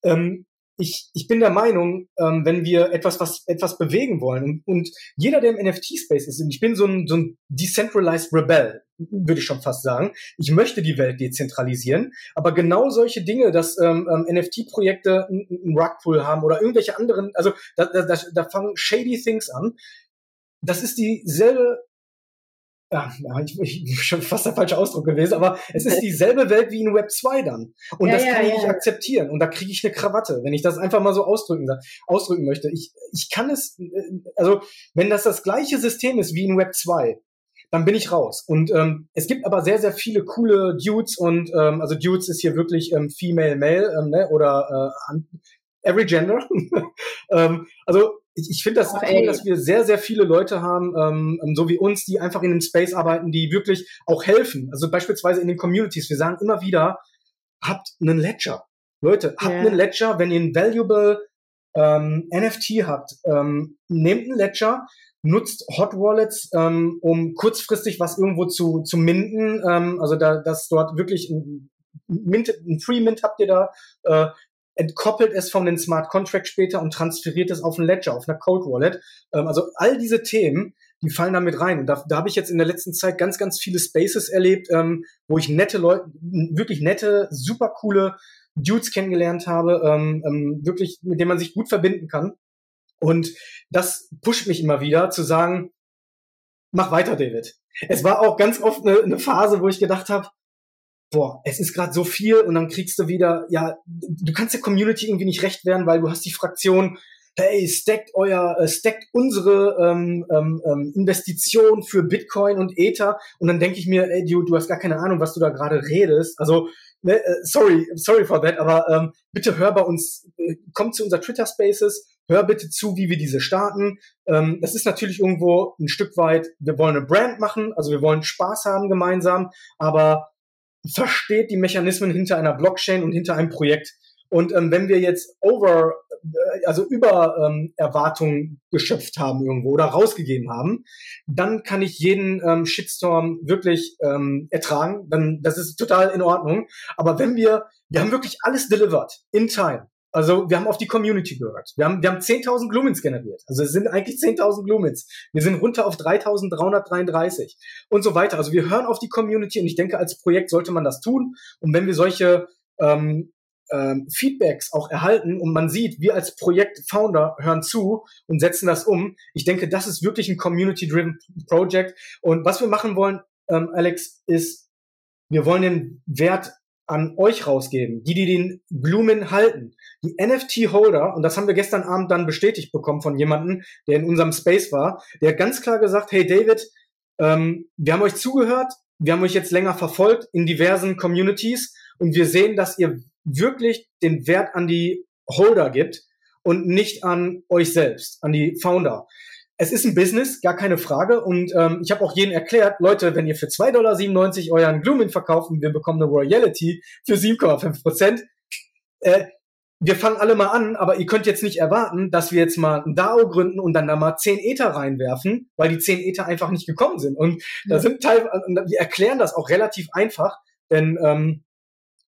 Ähm, ich, ich bin der Meinung, ähm, wenn wir etwas, was etwas bewegen wollen und, und jeder, der im NFT-Space ist, und ich bin so ein, so ein decentralized Rebel, würde ich schon fast sagen. Ich möchte die Welt dezentralisieren, aber genau solche Dinge, dass ähm, ähm, NFT-Projekte einen Rugpull haben oder irgendwelche anderen, also da, da, da fangen shady things an. Das ist dieselbe ja, ich, ich, [LAUGHS] schon fast der falsche Ausdruck gewesen, aber es ist dieselbe Welt wie in Web 2 dann. Und ja, das kann ja, ich nicht akzeptieren. Und da kriege ich eine Krawatte, wenn ich das einfach mal so ausdrücken, ausdrücken möchte. Ich, ich kann es, äh, also wenn das das gleiche System ist wie in Web 2, dann bin ich raus. Und ähm, es gibt aber sehr, sehr viele coole Dudes und ähm, also Dudes ist hier wirklich ähm, Female, Male ähm, ne, oder äh, Every Gender. [LAUGHS] ähm, also ich, ich finde das oh, cool, dass wir sehr, sehr viele Leute haben, ähm, ähm, so wie uns, die einfach in dem Space arbeiten, die wirklich auch helfen. Also beispielsweise in den Communities. Wir sagen immer wieder, habt einen Ledger. Leute, habt yeah. einen Ledger, wenn ihr ein valuable ähm, NFT habt, ähm, nehmt einen Ledger, nutzt Hot Wallets, ähm, um kurzfristig was irgendwo zu, zu minden. Ähm, also da, dass dort wirklich ein, Mint, ein Free Mint habt ihr da. Äh, entkoppelt es von den Smart Contract später und transferiert es auf ein Ledger, auf einer Cold Wallet. Ähm, also all diese Themen, die fallen da mit rein. Und da, da habe ich jetzt in der letzten Zeit ganz, ganz viele Spaces erlebt, ähm, wo ich nette Leute, wirklich nette, super coole Dudes kennengelernt habe, ähm, ähm, wirklich, mit denen man sich gut verbinden kann. Und das pusht mich immer wieder zu sagen, mach weiter, David. Es war auch ganz oft eine, eine Phase, wo ich gedacht habe, boah, es ist gerade so viel und dann kriegst du wieder, ja, du kannst der Community irgendwie nicht recht werden, weil du hast die Fraktion, hey, stackt euer, äh, stackt unsere ähm, ähm, ähm, Investition für Bitcoin und Ether und dann denke ich mir, ey, du, du hast gar keine Ahnung, was du da gerade redest. Also, ne, äh, sorry, sorry for that, aber ähm, bitte hör bei uns, äh, komm zu unser Twitter Spaces, hör bitte zu, wie wir diese starten. Ähm, das ist natürlich irgendwo ein Stück weit, wir wollen eine Brand machen, also wir wollen Spaß haben gemeinsam, aber versteht die Mechanismen hinter einer Blockchain und hinter einem Projekt. Und ähm, wenn wir jetzt over, äh, also über ähm, Erwartungen geschöpft haben irgendwo oder rausgegeben haben, dann kann ich jeden ähm, Shitstorm wirklich ähm, ertragen. Dann, das ist total in Ordnung. Aber wenn wir, wir haben wirklich alles delivered in time. Also wir haben auf die Community gehört. Wir haben, wir haben 10.000 Glumins generiert. Also es sind eigentlich 10.000 Glumins. Wir sind runter auf 3.333 und so weiter. Also wir hören auf die Community und ich denke, als Projekt sollte man das tun. Und wenn wir solche ähm, ähm, Feedbacks auch erhalten und man sieht, wir als Projekt-Founder hören zu und setzen das um. Ich denke, das ist wirklich ein Community-driven Project. Und was wir machen wollen, ähm, Alex, ist, wir wollen den Wert an euch rausgeben, die, die den Blumen halten. Die NFT-Holder, und das haben wir gestern Abend dann bestätigt bekommen von jemandem, der in unserem Space war, der ganz klar gesagt, hey David, ähm, wir haben euch zugehört, wir haben euch jetzt länger verfolgt in diversen Communities und wir sehen, dass ihr wirklich den Wert an die Holder gibt und nicht an euch selbst, an die Founder. Es ist ein Business, gar keine Frage. Und ähm, ich habe auch jedem erklärt, Leute, wenn ihr für 2,97 Dollar euren Gloomin verkauft und wir bekommen eine Royalty für 7,5 Prozent, äh, wir fangen alle mal an, aber ihr könnt jetzt nicht erwarten, dass wir jetzt mal ein DAO gründen und dann da mal 10 Ether reinwerfen, weil die 10 Ether einfach nicht gekommen sind. Und ja. da sind teilweise, wir erklären das auch relativ einfach, denn ähm,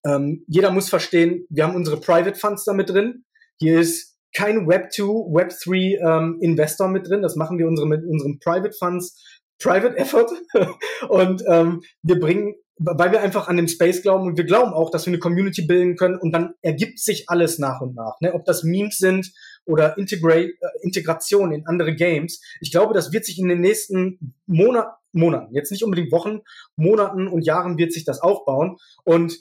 ähm, jeder muss verstehen, wir haben unsere Private Funds da mit drin. Hier ist kein Web2, Web3 ähm, Investor mit drin. Das machen wir unsere, mit unseren Private Funds, Private Effort. [LAUGHS] und ähm, wir bringen, weil wir einfach an den Space glauben und wir glauben auch, dass wir eine Community bilden können und dann ergibt sich alles nach und nach. Ne? Ob das Memes sind oder Integrate, äh, Integration in andere Games. Ich glaube, das wird sich in den nächsten Monat, Monaten, jetzt nicht unbedingt Wochen, Monaten und Jahren wird sich das aufbauen. Und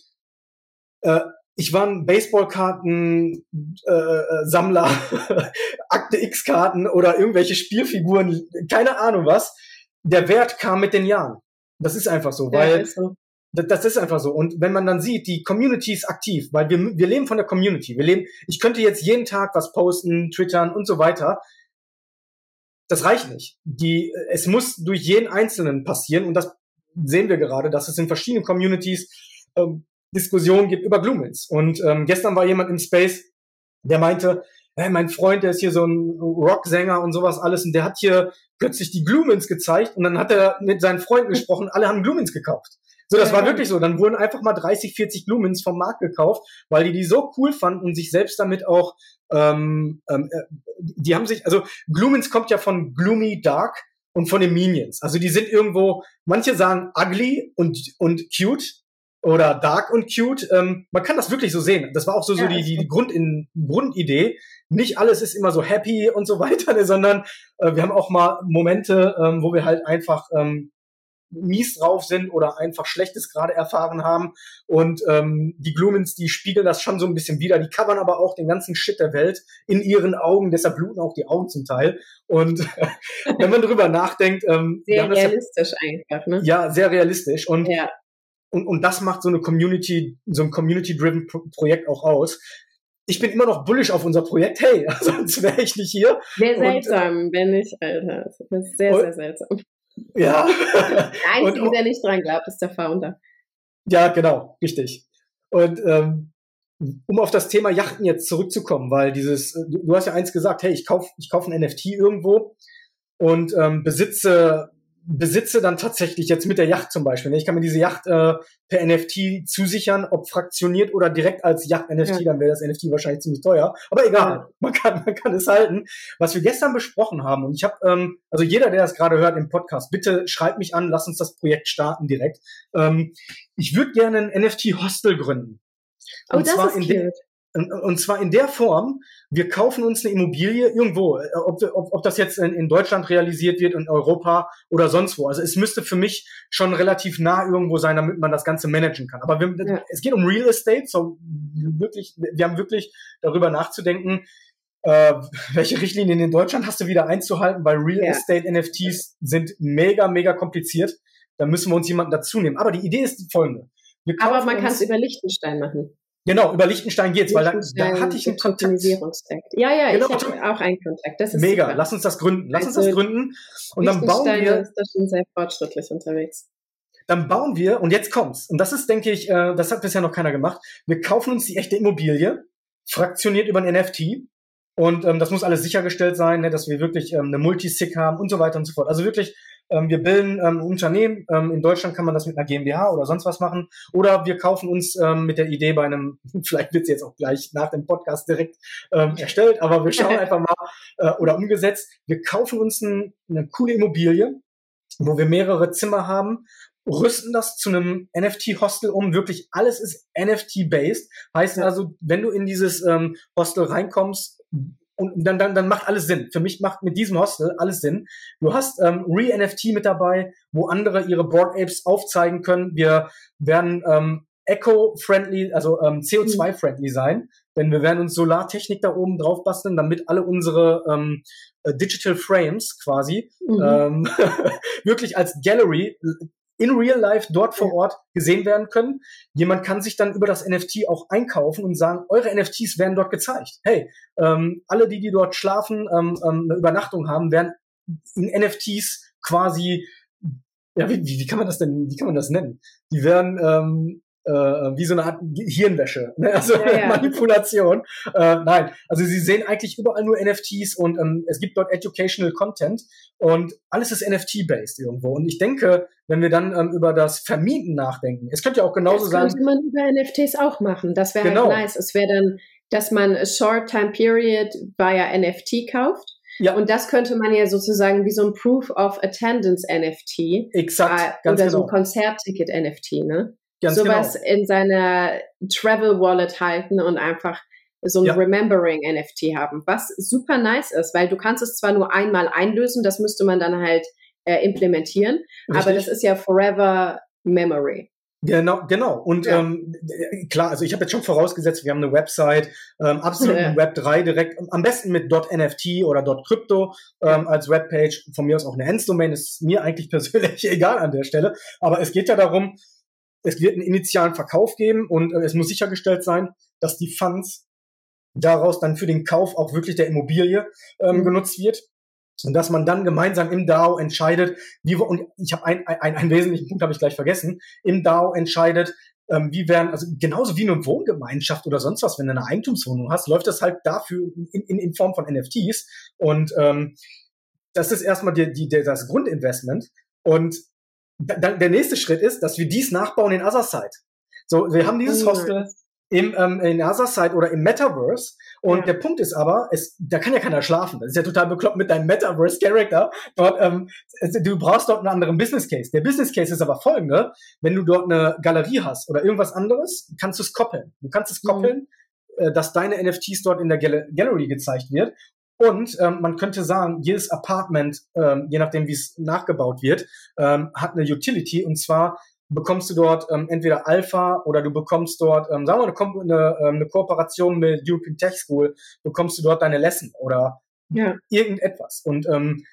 äh, ich war ein Baseballkarten-Sammler, äh, [LAUGHS] Akte X-Karten oder irgendwelche Spielfiguren, keine Ahnung was. Der Wert kam mit den Jahren. Das ist einfach so, weil ja, ist so. Das, ist einfach so. Und wenn man dann sieht, die Community ist aktiv, weil wir, wir leben von der Community. Wir leben, ich könnte jetzt jeden Tag was posten, twittern und so weiter. Das reicht nicht. Die, es muss durch jeden Einzelnen passieren und das sehen wir gerade, dass es in verschiedenen Communities ähm, Diskussionen gibt über Glumins. Und ähm, gestern war jemand im Space, der meinte, hey, mein Freund, der ist hier so ein Rocksänger und sowas alles und der hat hier plötzlich die Glumins gezeigt und dann hat er mit seinen Freunden gesprochen, alle haben Glumins gekauft. So, das war wirklich so. Dann wurden einfach mal 30, 40 Glumins vom Markt gekauft, weil die die so cool fanden und sich selbst damit auch, ähm, ähm, äh, die haben sich, also Glumins kommt ja von Gloomy Dark und von den Minions. Also die sind irgendwo, manche sagen ugly und, und cute, oder dark und cute. Ähm, man kann das wirklich so sehen. Das war auch so, ja, so die, die Grund in, Grundidee. Nicht alles ist immer so happy und so [LAUGHS] weiter, ne, sondern äh, wir haben auch mal Momente, ähm, wo wir halt einfach ähm, mies drauf sind oder einfach Schlechtes gerade erfahren haben. Und ähm, die Glumins, die spiegeln das schon so ein bisschen wieder. Die covern aber auch den ganzen Shit der Welt in ihren Augen. Deshalb bluten auch die Augen zum Teil. Und [LAUGHS] wenn man drüber nachdenkt, ähm, sehr realistisch ja, einfach, ne? Ja, sehr realistisch. Und ja und, und das macht so eine Community, so ein Community-driven Pro Projekt auch aus. Ich bin immer noch bullish auf unser Projekt. Hey, [LAUGHS] sonst wäre ich nicht hier. Sehr seltsam, und, wenn nicht, Alter. Das ist sehr, und, sehr seltsam. Ja. [LAUGHS] Der Einzige, [LAUGHS] und, der nicht dran glaubt, ist der Founder. Ja, genau, richtig. Und ähm, um auf das Thema Yachten jetzt zurückzukommen, weil dieses, du hast ja eins gesagt, hey, ich kaufe ich kauf ein NFT irgendwo und ähm, besitze besitze dann tatsächlich jetzt mit der Yacht zum Beispiel. Ne? Ich kann mir diese Yacht äh, per NFT zusichern, ob fraktioniert oder direkt als Yacht-NFT, ja. dann wäre das NFT wahrscheinlich ziemlich teuer. Aber egal, man, kann, man kann es halten. Was wir gestern besprochen haben, und ich habe, ähm, also jeder, der das gerade hört im Podcast, bitte schreibt mich an, lass uns das Projekt starten direkt. Ähm, ich würde gerne ein NFT-Hostel gründen. Oh, und das zwar ist in, und zwar in der Form, wir kaufen uns eine Immobilie irgendwo, äh, ob, ob, ob das jetzt in, in, Deutschland realisiert wird, in Europa oder sonst wo. Also es müsste für mich schon relativ nah irgendwo sein, damit man das Ganze managen kann. Aber wir, ja. es geht um Real Estate, so wirklich, wir haben wirklich darüber nachzudenken, äh, welche Richtlinien in Deutschland hast du wieder einzuhalten, weil Real ja. Estate NFTs sind mega, mega kompliziert. Da müssen wir uns jemanden dazu nehmen. Aber die Idee ist die folgende. Aber man kann es über Liechtenstein machen. Genau, über Liechtenstein geht's, weil da, da hatte ich einen Kontakt. Ja, ja, genau. ich habe auch einen Kontakt. Das ist Mega, super. lass uns das gründen. Lass also uns das gründen. Und dann bauen wir. ist da schon sehr fortschrittlich unterwegs. Dann bauen wir, und jetzt kommt's. Und das ist, denke ich, äh, das hat bisher noch keiner gemacht. Wir kaufen uns die echte Immobilie, fraktioniert über ein NFT. Und ähm, das muss alles sichergestellt sein, ne, dass wir wirklich ähm, eine Multisig haben und so weiter und so fort. Also wirklich wir bilden ähm, ein Unternehmen. Ähm, in Deutschland kann man das mit einer GmbH oder sonst was machen. Oder wir kaufen uns ähm, mit der Idee bei einem, [LAUGHS] vielleicht wird es jetzt auch gleich nach dem Podcast direkt ähm, erstellt, aber wir schauen [LAUGHS] einfach mal äh, oder umgesetzt. Wir kaufen uns ein, eine coole Immobilie, wo wir mehrere Zimmer haben rüsten das zu einem NFT-Hostel um. Wirklich alles ist NFT-based. Heißt also, wenn du in dieses ähm, Hostel reinkommst, und dann, dann, dann macht alles Sinn. Für mich macht mit diesem Hostel alles Sinn. Du hast ähm, Re-NFT mit dabei, wo andere ihre Board Apes aufzeigen können. Wir werden ähm, eco-friendly, also ähm, CO2-friendly sein, denn wir werden uns Solartechnik da oben drauf basteln, damit alle unsere ähm, äh, Digital Frames quasi mhm. ähm, [LAUGHS] wirklich als Gallery in real life dort vor Ort gesehen werden können. Jemand kann sich dann über das NFT auch einkaufen und sagen, eure NFTs werden dort gezeigt. Hey, ähm, alle die, die dort schlafen, ähm, ähm, eine Übernachtung haben, werden in NFTs quasi, ja, wie, wie, wie kann man das denn, wie kann man das nennen? Die werden ähm, äh, wie so eine Art Hirnwäsche, ne? [LAUGHS] also ja, ja. Manipulation. Äh, nein, also sie sehen eigentlich überall nur NFTs und ähm, es gibt dort Educational Content und alles ist NFT-based irgendwo. Und ich denke, wenn wir dann ähm, über das Vermieten nachdenken, es könnte ja auch genauso das sein. Das könnte man über NFTs auch machen. Das wäre halt genau. halt nice. Es wäre dann, dass man a Short Time Period via NFT kauft. Ja. Und das könnte man ja sozusagen wie so ein Proof of Attendance NFT. Exakt. Äh, oder genau. so ein Konzertticket NFT, ne? Ganz sowas genau. in seiner Travel Wallet halten und einfach so ein ja. Remembering NFT haben, was super nice ist, weil du kannst es zwar nur einmal einlösen, das müsste man dann halt äh, implementieren, Richtig. aber das ist ja Forever Memory. Genau, genau. Und ja. ähm, klar, also ich habe jetzt schon vorausgesetzt, wir haben eine Website, ähm, absolut [LAUGHS] ja. Web 3 direkt, am besten mit .nft oder .crypto ähm, als Webpage, von mir aus auch eine Enddomain, ist mir eigentlich [LAUGHS] persönlich egal an der Stelle, aber es geht ja darum, es wird einen initialen Verkauf geben und äh, es muss sichergestellt sein, dass die Funds daraus dann für den Kauf auch wirklich der Immobilie ähm, mhm. genutzt wird. Und dass man dann gemeinsam im DAO entscheidet, wie wir, und ich habe ein, ein, einen wesentlichen Punkt habe ich gleich vergessen, im DAO entscheidet, ähm, wie werden, also genauso wie eine Wohngemeinschaft oder sonst was, wenn du eine Eigentumswohnung hast, läuft das halt dafür in, in, in Form von NFTs. Und ähm, das ist erstmal die, die, das Grundinvestment. Und dann der nächste Schritt ist, dass wir dies nachbauen in Otherside. So, wir haben dieses Hostel im, ähm, in Otherside oder im Metaverse. Und ja. der Punkt ist aber, es, da kann ja keiner schlafen. Das ist ja total bekloppt mit deinem Metaverse-Character. Dort, ähm, du brauchst dort einen anderen Business Case. Der Business Case ist aber folgende. Wenn du dort eine Galerie hast oder irgendwas anderes, kannst du es koppeln. Du kannst es mhm. koppeln, mhm. äh, dass deine NFTs dort in der Gal Gallery gezeigt wird. Und ähm, man könnte sagen, jedes Apartment, ähm, je nachdem wie es nachgebaut wird, ähm, hat eine Utility und zwar bekommst du dort ähm, entweder Alpha oder du bekommst dort, ähm, sagen wir eine, eine, ähm, eine Kooperation mit European Tech School, bekommst du dort deine Lesson oder ja. irgendetwas. Und ähm,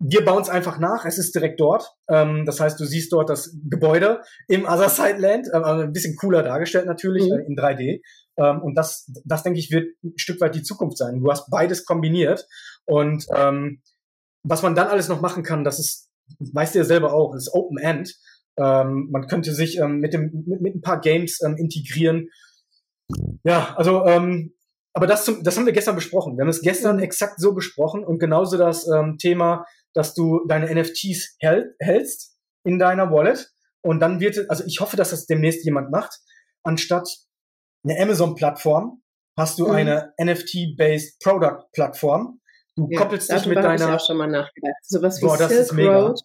wir bauen es einfach nach. Es ist direkt dort. Ähm, das heißt, du siehst dort das Gebäude im Other Side Land, äh, ein bisschen cooler dargestellt natürlich mhm. äh, in 3D. Ähm, und das, das denke ich, wird ein Stück weit die Zukunft sein. Du hast beides kombiniert. Und ähm, was man dann alles noch machen kann, das ist, weißt du ja selber auch, ist Open End. Ähm, man könnte sich ähm, mit, dem, mit, mit ein paar Games ähm, integrieren. Ja, also ähm, aber das, zum, das haben wir gestern besprochen. Wir haben es gestern mhm. exakt so besprochen und genauso das ähm, Thema, dass du deine NFTs hält, hältst in deiner Wallet und dann wird, also ich hoffe, dass das demnächst jemand macht, anstatt eine Amazon-Plattform hast du mhm. eine NFT-based Product-Plattform. Du ja, koppelst dich mit deiner. Ich auch schon mal nachgedacht. Sowas wie Boah, Silk Road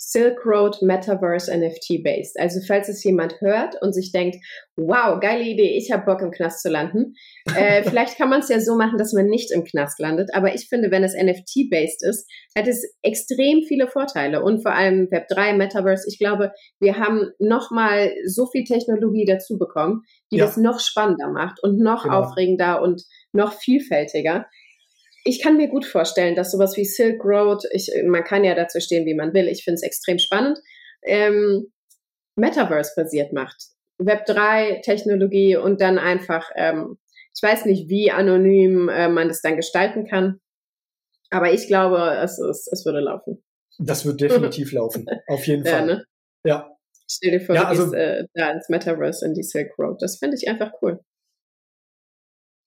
Silk Road Metaverse NFT based. Also falls es jemand hört und sich denkt, wow, geile Idee, ich habe Bock im Knast zu landen. Äh, [LAUGHS] vielleicht kann man es ja so machen, dass man nicht im Knast landet. Aber ich finde, wenn es NFT based ist, hat es extrem viele Vorteile und vor allem Web 3 Metaverse. Ich glaube, wir haben noch mal so viel Technologie dazu bekommen, die ja. das noch spannender macht und noch genau. aufregender und noch vielfältiger ich kann mir gut vorstellen, dass sowas wie Silk Road, ich, man kann ja dazu stehen, wie man will, ich finde es extrem spannend, ähm, Metaverse-basiert macht. Web3-Technologie und dann einfach, ähm, ich weiß nicht, wie anonym äh, man das dann gestalten kann, aber ich glaube, es, es, es würde laufen. Das wird definitiv [LAUGHS] laufen, auf jeden Fall. Ja, ne? ja. Stell dir vor, ja, du also, gehst äh, da ins Metaverse in die Silk Road. Das finde ich einfach cool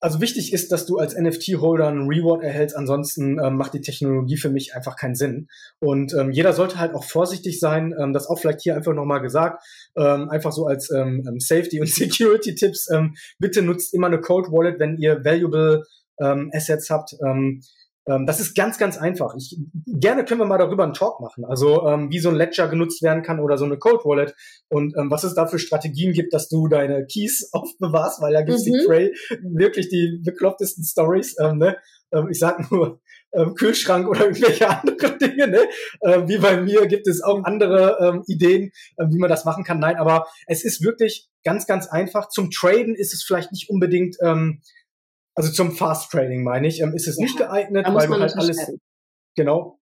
also wichtig ist, dass du als NFT-Holder einen Reward erhältst, ansonsten ähm, macht die Technologie für mich einfach keinen Sinn. Und ähm, jeder sollte halt auch vorsichtig sein, ähm, das auch vielleicht hier einfach nochmal gesagt, ähm, einfach so als ähm, ähm Safety- und [LAUGHS] Security-Tipps, ähm, bitte nutzt immer eine Cold Wallet, wenn ihr valuable ähm, Assets habt. Ähm, Ähm, das ist ganz, ganz einfach. Ich, gerne können wir mal darüber einen Talk machen. Also ähm, wie so ein Ledger genutzt werden kann oder so eine Cold Wallet und ähm, was es da für Strategien gibt, dass du deine Keys [LAUGHS] aufbewahrst, weil da gibt es mhm. die Cray wirklich die beklopptesten Stories. Ähm, ne? ähm, ich sag nur ähm, Kühlschrank oder irgendwelche [LAUGHS] andere Dinge. Ne? Ähm, wie bei mir gibt es auch andere ähm, Ideen, ähm, wie man das machen kann. Nein, aber es ist wirklich ganz, ganz einfach. Zum Traden ist es vielleicht nicht unbedingt ähm, also zum Fast Trading meine ich, ähm, ist es ja, nicht geeignet, weil du halt alles. Genau.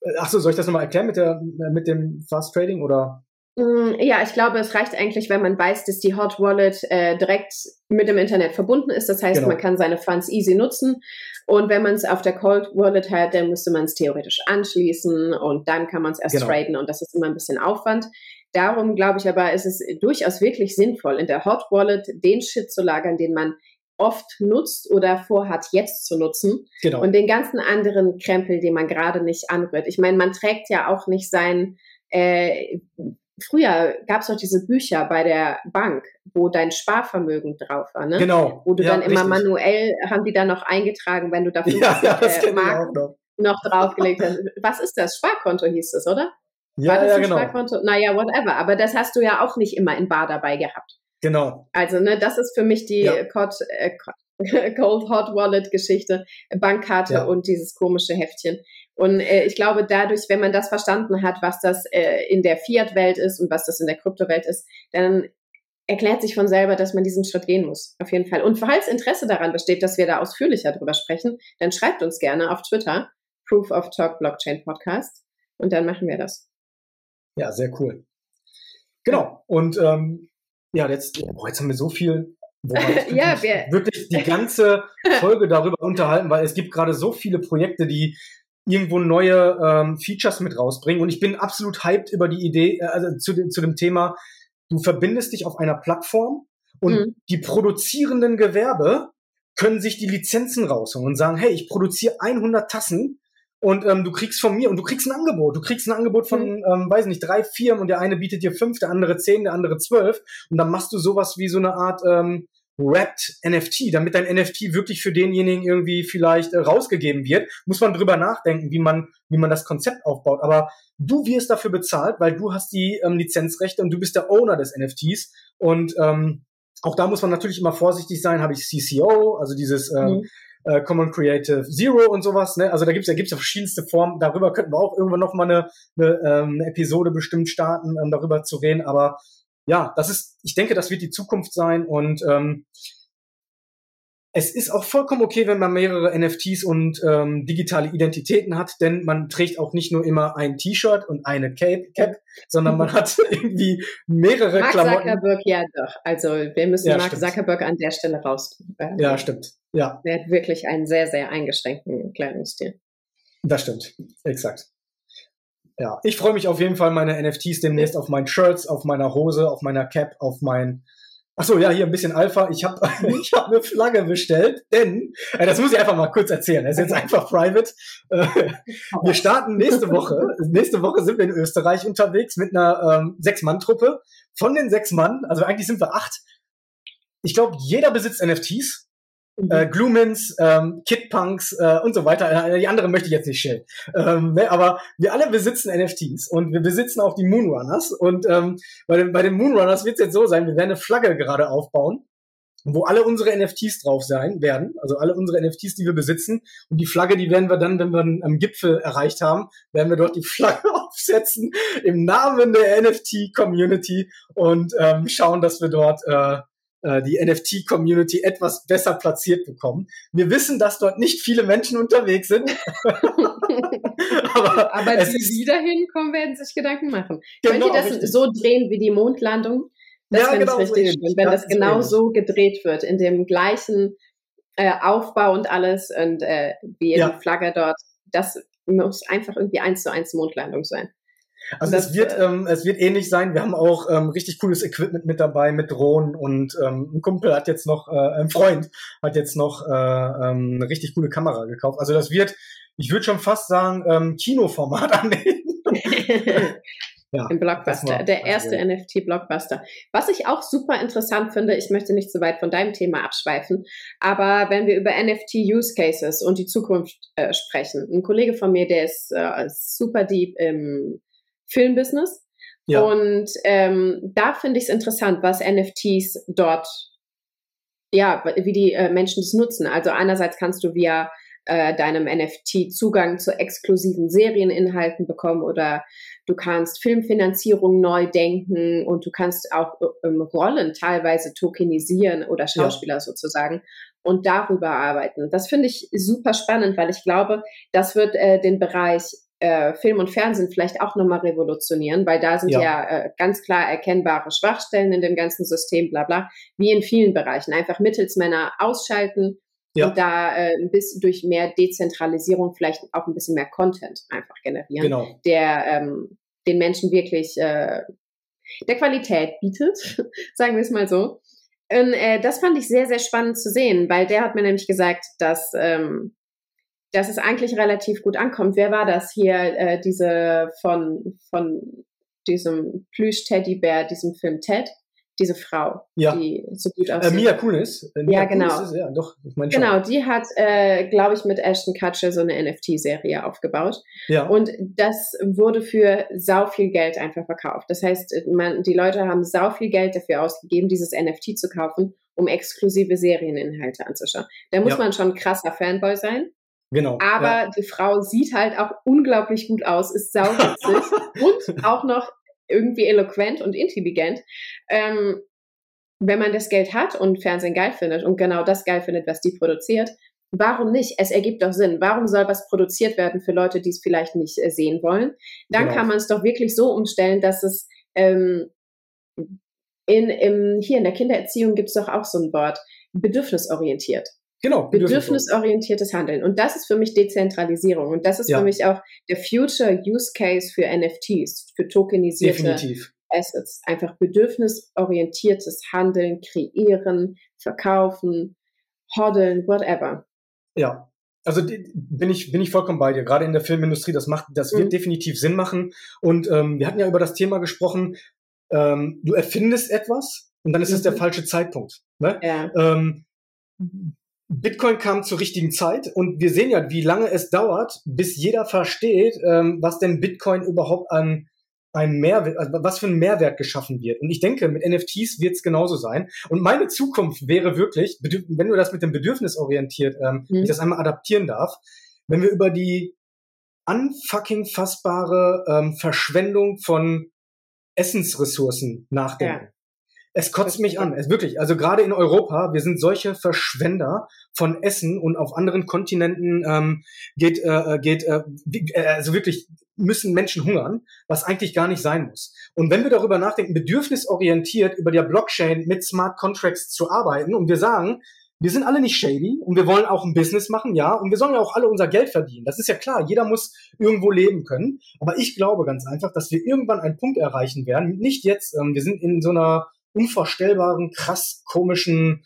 Äh, Achso, soll ich das nochmal erklären mit, der, mit dem Fast Trading oder? Mm, ja, ich glaube, es reicht eigentlich, wenn man weiß, dass die Hot Wallet äh, direkt mit dem Internet verbunden ist. Das heißt, genau. man kann seine Funds easy nutzen. Und wenn man es auf der Cold Wallet hat, dann müsste man es theoretisch anschließen und dann kann man es erst genau. traden und das ist immer ein bisschen Aufwand. Darum glaube ich aber, ist es durchaus wirklich sinnvoll, in der Hot Wallet den Shit zu lagern, den man oft nutzt oder vorhat, jetzt zu nutzen. Genau. Und den ganzen anderen Krempel, den man gerade nicht anrührt. Ich meine, man trägt ja auch nicht sein, äh, früher gab es doch diese Bücher bei der Bank, wo dein Sparvermögen drauf war, ne? Genau. Wo du ja, dann immer richtig. manuell, haben die dann noch eingetragen, wenn du da 50 [LAUGHS] ja, äh, Mark noch. noch draufgelegt hast. Was ist das? Sparkonto hieß es, oder? Ja, war das ja, ein genau. Sparkonto? Naja, whatever. Aber das hast du ja auch nicht immer in Bar dabei gehabt. Genau. Also, ne, das ist für mich die ja. Cod, äh, Cold [LAUGHS] Hot Wallet Geschichte, Bankkarte ja. und dieses komische Heftchen. Und äh, ich glaube, dadurch, wenn man das verstanden hat, was das äh, in der Fiat-Welt ist und was das in der Kryptowelt ist, dann erklärt sich von selber, dass man diesen Schritt gehen muss. Auf jeden Fall. Und falls Interesse daran besteht, dass wir da ausführlicher drüber sprechen, dann schreibt uns gerne auf Twitter, Proof of Talk Blockchain Podcast. Und dann machen wir das. Ja, sehr cool. Genau. Und ähm, ja, jetzt, boah, jetzt haben wir so viel, wo wir [LAUGHS] ja, wir wirklich die ganze [LAUGHS] Folge darüber unterhalten, weil es gibt gerade so viele Projekte, die irgendwo neue ähm, Features mit rausbringen. Und ich bin absolut hyped über die Idee, äh, also zu, dem, zu dem Thema, du verbindest dich auf einer Plattform und mhm. die produzierenden Gewerbe können sich die Lizenzen rausholen und sagen, hey, ich produziere 100 Tassen und ähm, du kriegst von mir und du kriegst ein Angebot. Du kriegst ein Angebot von, mhm. ähm, weiß nicht, drei Firmen und der eine bietet dir fünf, der andere zehn, der andere zwölf. Und dann machst du sowas wie so eine Art ähm, Wrapped NFT, damit dein NFT wirklich für denjenigen irgendwie vielleicht äh, rausgegeben wird. Muss man drüber nachdenken, wie man, wie man das Konzept aufbaut. Aber du wirst dafür bezahlt, weil du hast die ähm, Lizenzrechte und du bist der Owner des NFTs. Und ähm, auch da muss man natürlich immer vorsichtig sein. Habe ich CCO, also dieses ähm, mhm äh, Common Creative Zero und sowas. Ne? Also da gibt's ja, gibt's ja verschiedenste Formen. Darüber könnten wir auch irgendwann noch mal eine, eine, ähm, eine Episode bestimmt starten, ähm, darüber zu reden. Aber ja, das ist, ich denke, das wird die Zukunft sein und ähm, es ist auch vollkommen okay, wenn man mehrere NFTs und ähm, digitale Identitäten hat, denn man trägt auch nicht nur immer ein T-Shirt und eine Cape, Cap, sondern man [LAUGHS] hat irgendwie mehrere Mark Klamotten. Zuckerberg, ja doch. Also wir müssen ja, Mark stimmt. Zuckerberg an der Stelle raus. Äh, ja, stimmt. Ja. Der hat wirklich einen sehr, sehr eingeschränkten Kleidungsstil. Das stimmt. Exakt. Ja, ich freue mich auf jeden Fall, meine NFTs demnächst auf meinen Shirts, auf meiner Hose, auf meiner Cap, auf mein Ach so, ja, hier ein bisschen Alpha. Ich habe [LAUGHS] ich hab eine Flagge bestellt, denn, äh, das muss ich einfach mal kurz erzählen. Das ist jetzt einfach private. Äh, wir starten nächste Woche. Nächste Woche sind wir in Österreich unterwegs mit einer ähm, Sechs-Mann-Truppe. Von den sechs Mann, also eigentlich sind wir acht. Ich glaube, jeder besitzt NFTs. Äh, Gloomins, ähm, Kidpunks äh, und so weiter. Äh, die anderen möchte ich jetzt nicht stellen. Ähm, ne, aber wir alle besitzen NFTs und wir besitzen auch die Moonrunners. Und ähm, bei, den, bei den Moonrunners wird es jetzt so sein, wir werden eine Flagge gerade aufbauen wo alle unsere NFTs drauf sein werden, also alle unsere NFTs, die wir besitzen. Und die Flagge, die werden wir dann, wenn wir einen Gipfel erreicht haben, werden wir dort die Flagge [LAUGHS] aufsetzen im Namen der NFT-Community und ähm, schauen, dass wir dort äh, äh, die NFT-Community etwas besser platziert bekommen. Wir wissen, dass dort nicht viele Menschen unterwegs sind. [LAUGHS] aber aber die, die da hinkommen, werden sich Gedanken machen. Genau, Könnt ihr das so drehen wie die Mondlandung? Das ja, genau, ich richtig. So wenn das, das genau ähnlich. so gedreht wird, in dem gleichen äh, Aufbau und alles und äh, wie ja. die Flagge dort, das muss einfach irgendwie eins zu eins Mondlandung sein. Also das, es wird, äh, ähm, es wird ähnlich sein. Wir haben auch ähm, richtig cooles Equipment mit dabei, mit Drohnen und ähm, ein Kumpel hat jetzt noch, äh, ein Freund hat jetzt noch äh, ähm, eine richtig coole Kamera gekauft. Also das wird, ich würde schon fast sagen, ähm, Kinoformat [LAUGHS] annehmen. [LAUGHS] Ja, Im Blockbuster, der erste NFT-Blockbuster. Was ich auch super interessant finde, ich möchte nicht zu weit von deinem Thema abschweifen, aber wenn wir über NFT-Use Cases und die Zukunft äh, sprechen, ein Kollege von mir, der ist äh, super deep im Filmbusiness. Ja. Und ähm, da finde ich es interessant, was NFTs dort, ja, wie die äh, Menschen das nutzen. Also einerseits kannst du via äh, deinem NFT Zugang zu exklusiven Serieninhalten bekommen oder du kannst Filmfinanzierung neu denken und du kannst auch ähm, Rollen teilweise tokenisieren oder Schauspieler ja. sozusagen und darüber arbeiten. Das finde ich super spannend, weil ich glaube, das wird äh, den Bereich äh, Film und Fernsehen vielleicht auch nochmal revolutionieren, weil da sind ja, ja äh, ganz klar erkennbare Schwachstellen in dem ganzen System, bla bla, wie in vielen Bereichen. Einfach Mittelsmänner ausschalten ja. und da äh, ein bisschen durch mehr Dezentralisierung vielleicht auch ein bisschen mehr Content einfach generieren, genau. der ähm, den Menschen wirklich äh, der Qualität bietet, [LAUGHS] sagen wir es mal so. Und, äh, das fand ich sehr, sehr spannend zu sehen, weil der hat mir nämlich gesagt, dass, ähm, dass es eigentlich relativ gut ankommt. Wer war das hier, äh, diese von, von diesem Plüsch-Teddybär, diesem Film Ted? diese Frau, ja. die so gut aussieht. Äh, Mia Kunis. Äh, Mia ja, genau. Ist, ja, doch, genau, die hat, äh, glaube ich, mit Ashton Kutcher so eine NFT-Serie aufgebaut. Ja. Und das wurde für sau viel Geld einfach verkauft. Das heißt, man, die Leute haben sau viel Geld dafür ausgegeben, dieses NFT zu kaufen, um exklusive Serieninhalte anzuschauen. Da muss ja. man schon krasser Fanboy sein. Genau. Aber ja. die Frau sieht halt auch unglaublich gut aus, ist sauwitzig [LAUGHS] und auch noch irgendwie eloquent und intelligent. Ähm, wenn man das Geld hat und Fernsehen geil findet und genau das geil findet, was die produziert, warum nicht? Es ergibt doch Sinn. Warum soll was produziert werden für Leute, die es vielleicht nicht äh, sehen wollen? Dann genau. kann man es doch wirklich so umstellen, dass es ähm, in, im, hier in der Kindererziehung gibt es doch auch so ein Wort, bedürfnisorientiert. Genau. Bedürfnisorientiertes Handeln. Und das ist für mich Dezentralisierung. Und das ist ja. für mich auch der Future Use Case für NFTs, für tokenisierte Definitiv. Assets. Einfach bedürfnisorientiertes Handeln, kreieren, verkaufen, hoddeln, whatever. Ja. Also bin ich, bin ich vollkommen bei dir. Gerade in der Filmindustrie, das macht, das wird mhm. definitiv Sinn machen. Und ähm, wir hatten ja über das Thema gesprochen, ähm, du erfindest etwas und dann ist es mhm. der falsche Zeitpunkt. Ne? Ja. Ähm, Bitcoin kam zur richtigen Zeit und wir sehen ja, wie lange es dauert, bis jeder versteht, ähm, was denn Bitcoin überhaupt an ein Mehrwert, also was für ein Mehrwert geschaffen wird. Und ich denke, mit NFTs wird es genauso sein. Und meine Zukunft wäre wirklich, wenn du das mit dem Bedürfnis orientiert, ähm, mhm. ich das einmal adaptieren darf, wenn wir über die unfucking fassbare ähm, Verschwendung von Essensressourcen nachdenken. Ja. Es kotzt mich an, es wirklich. Also gerade in Europa, wir sind solche Verschwender von Essen und auf anderen Kontinenten ähm, geht, äh, geht äh, äh, also wirklich müssen Menschen hungern, was eigentlich gar nicht sein muss. Und wenn wir darüber nachdenken, bedürfnisorientiert über der Blockchain mit Smart Contracts zu arbeiten und wir sagen, wir sind alle nicht shady und wir wollen auch ein Business machen, ja, und wir sollen ja auch alle unser Geld verdienen. Das ist ja klar, jeder muss irgendwo leben können. Aber ich glaube ganz einfach, dass wir irgendwann einen Punkt erreichen werden, nicht jetzt, ähm, wir sind in so einer unvorstellbaren, krass komischen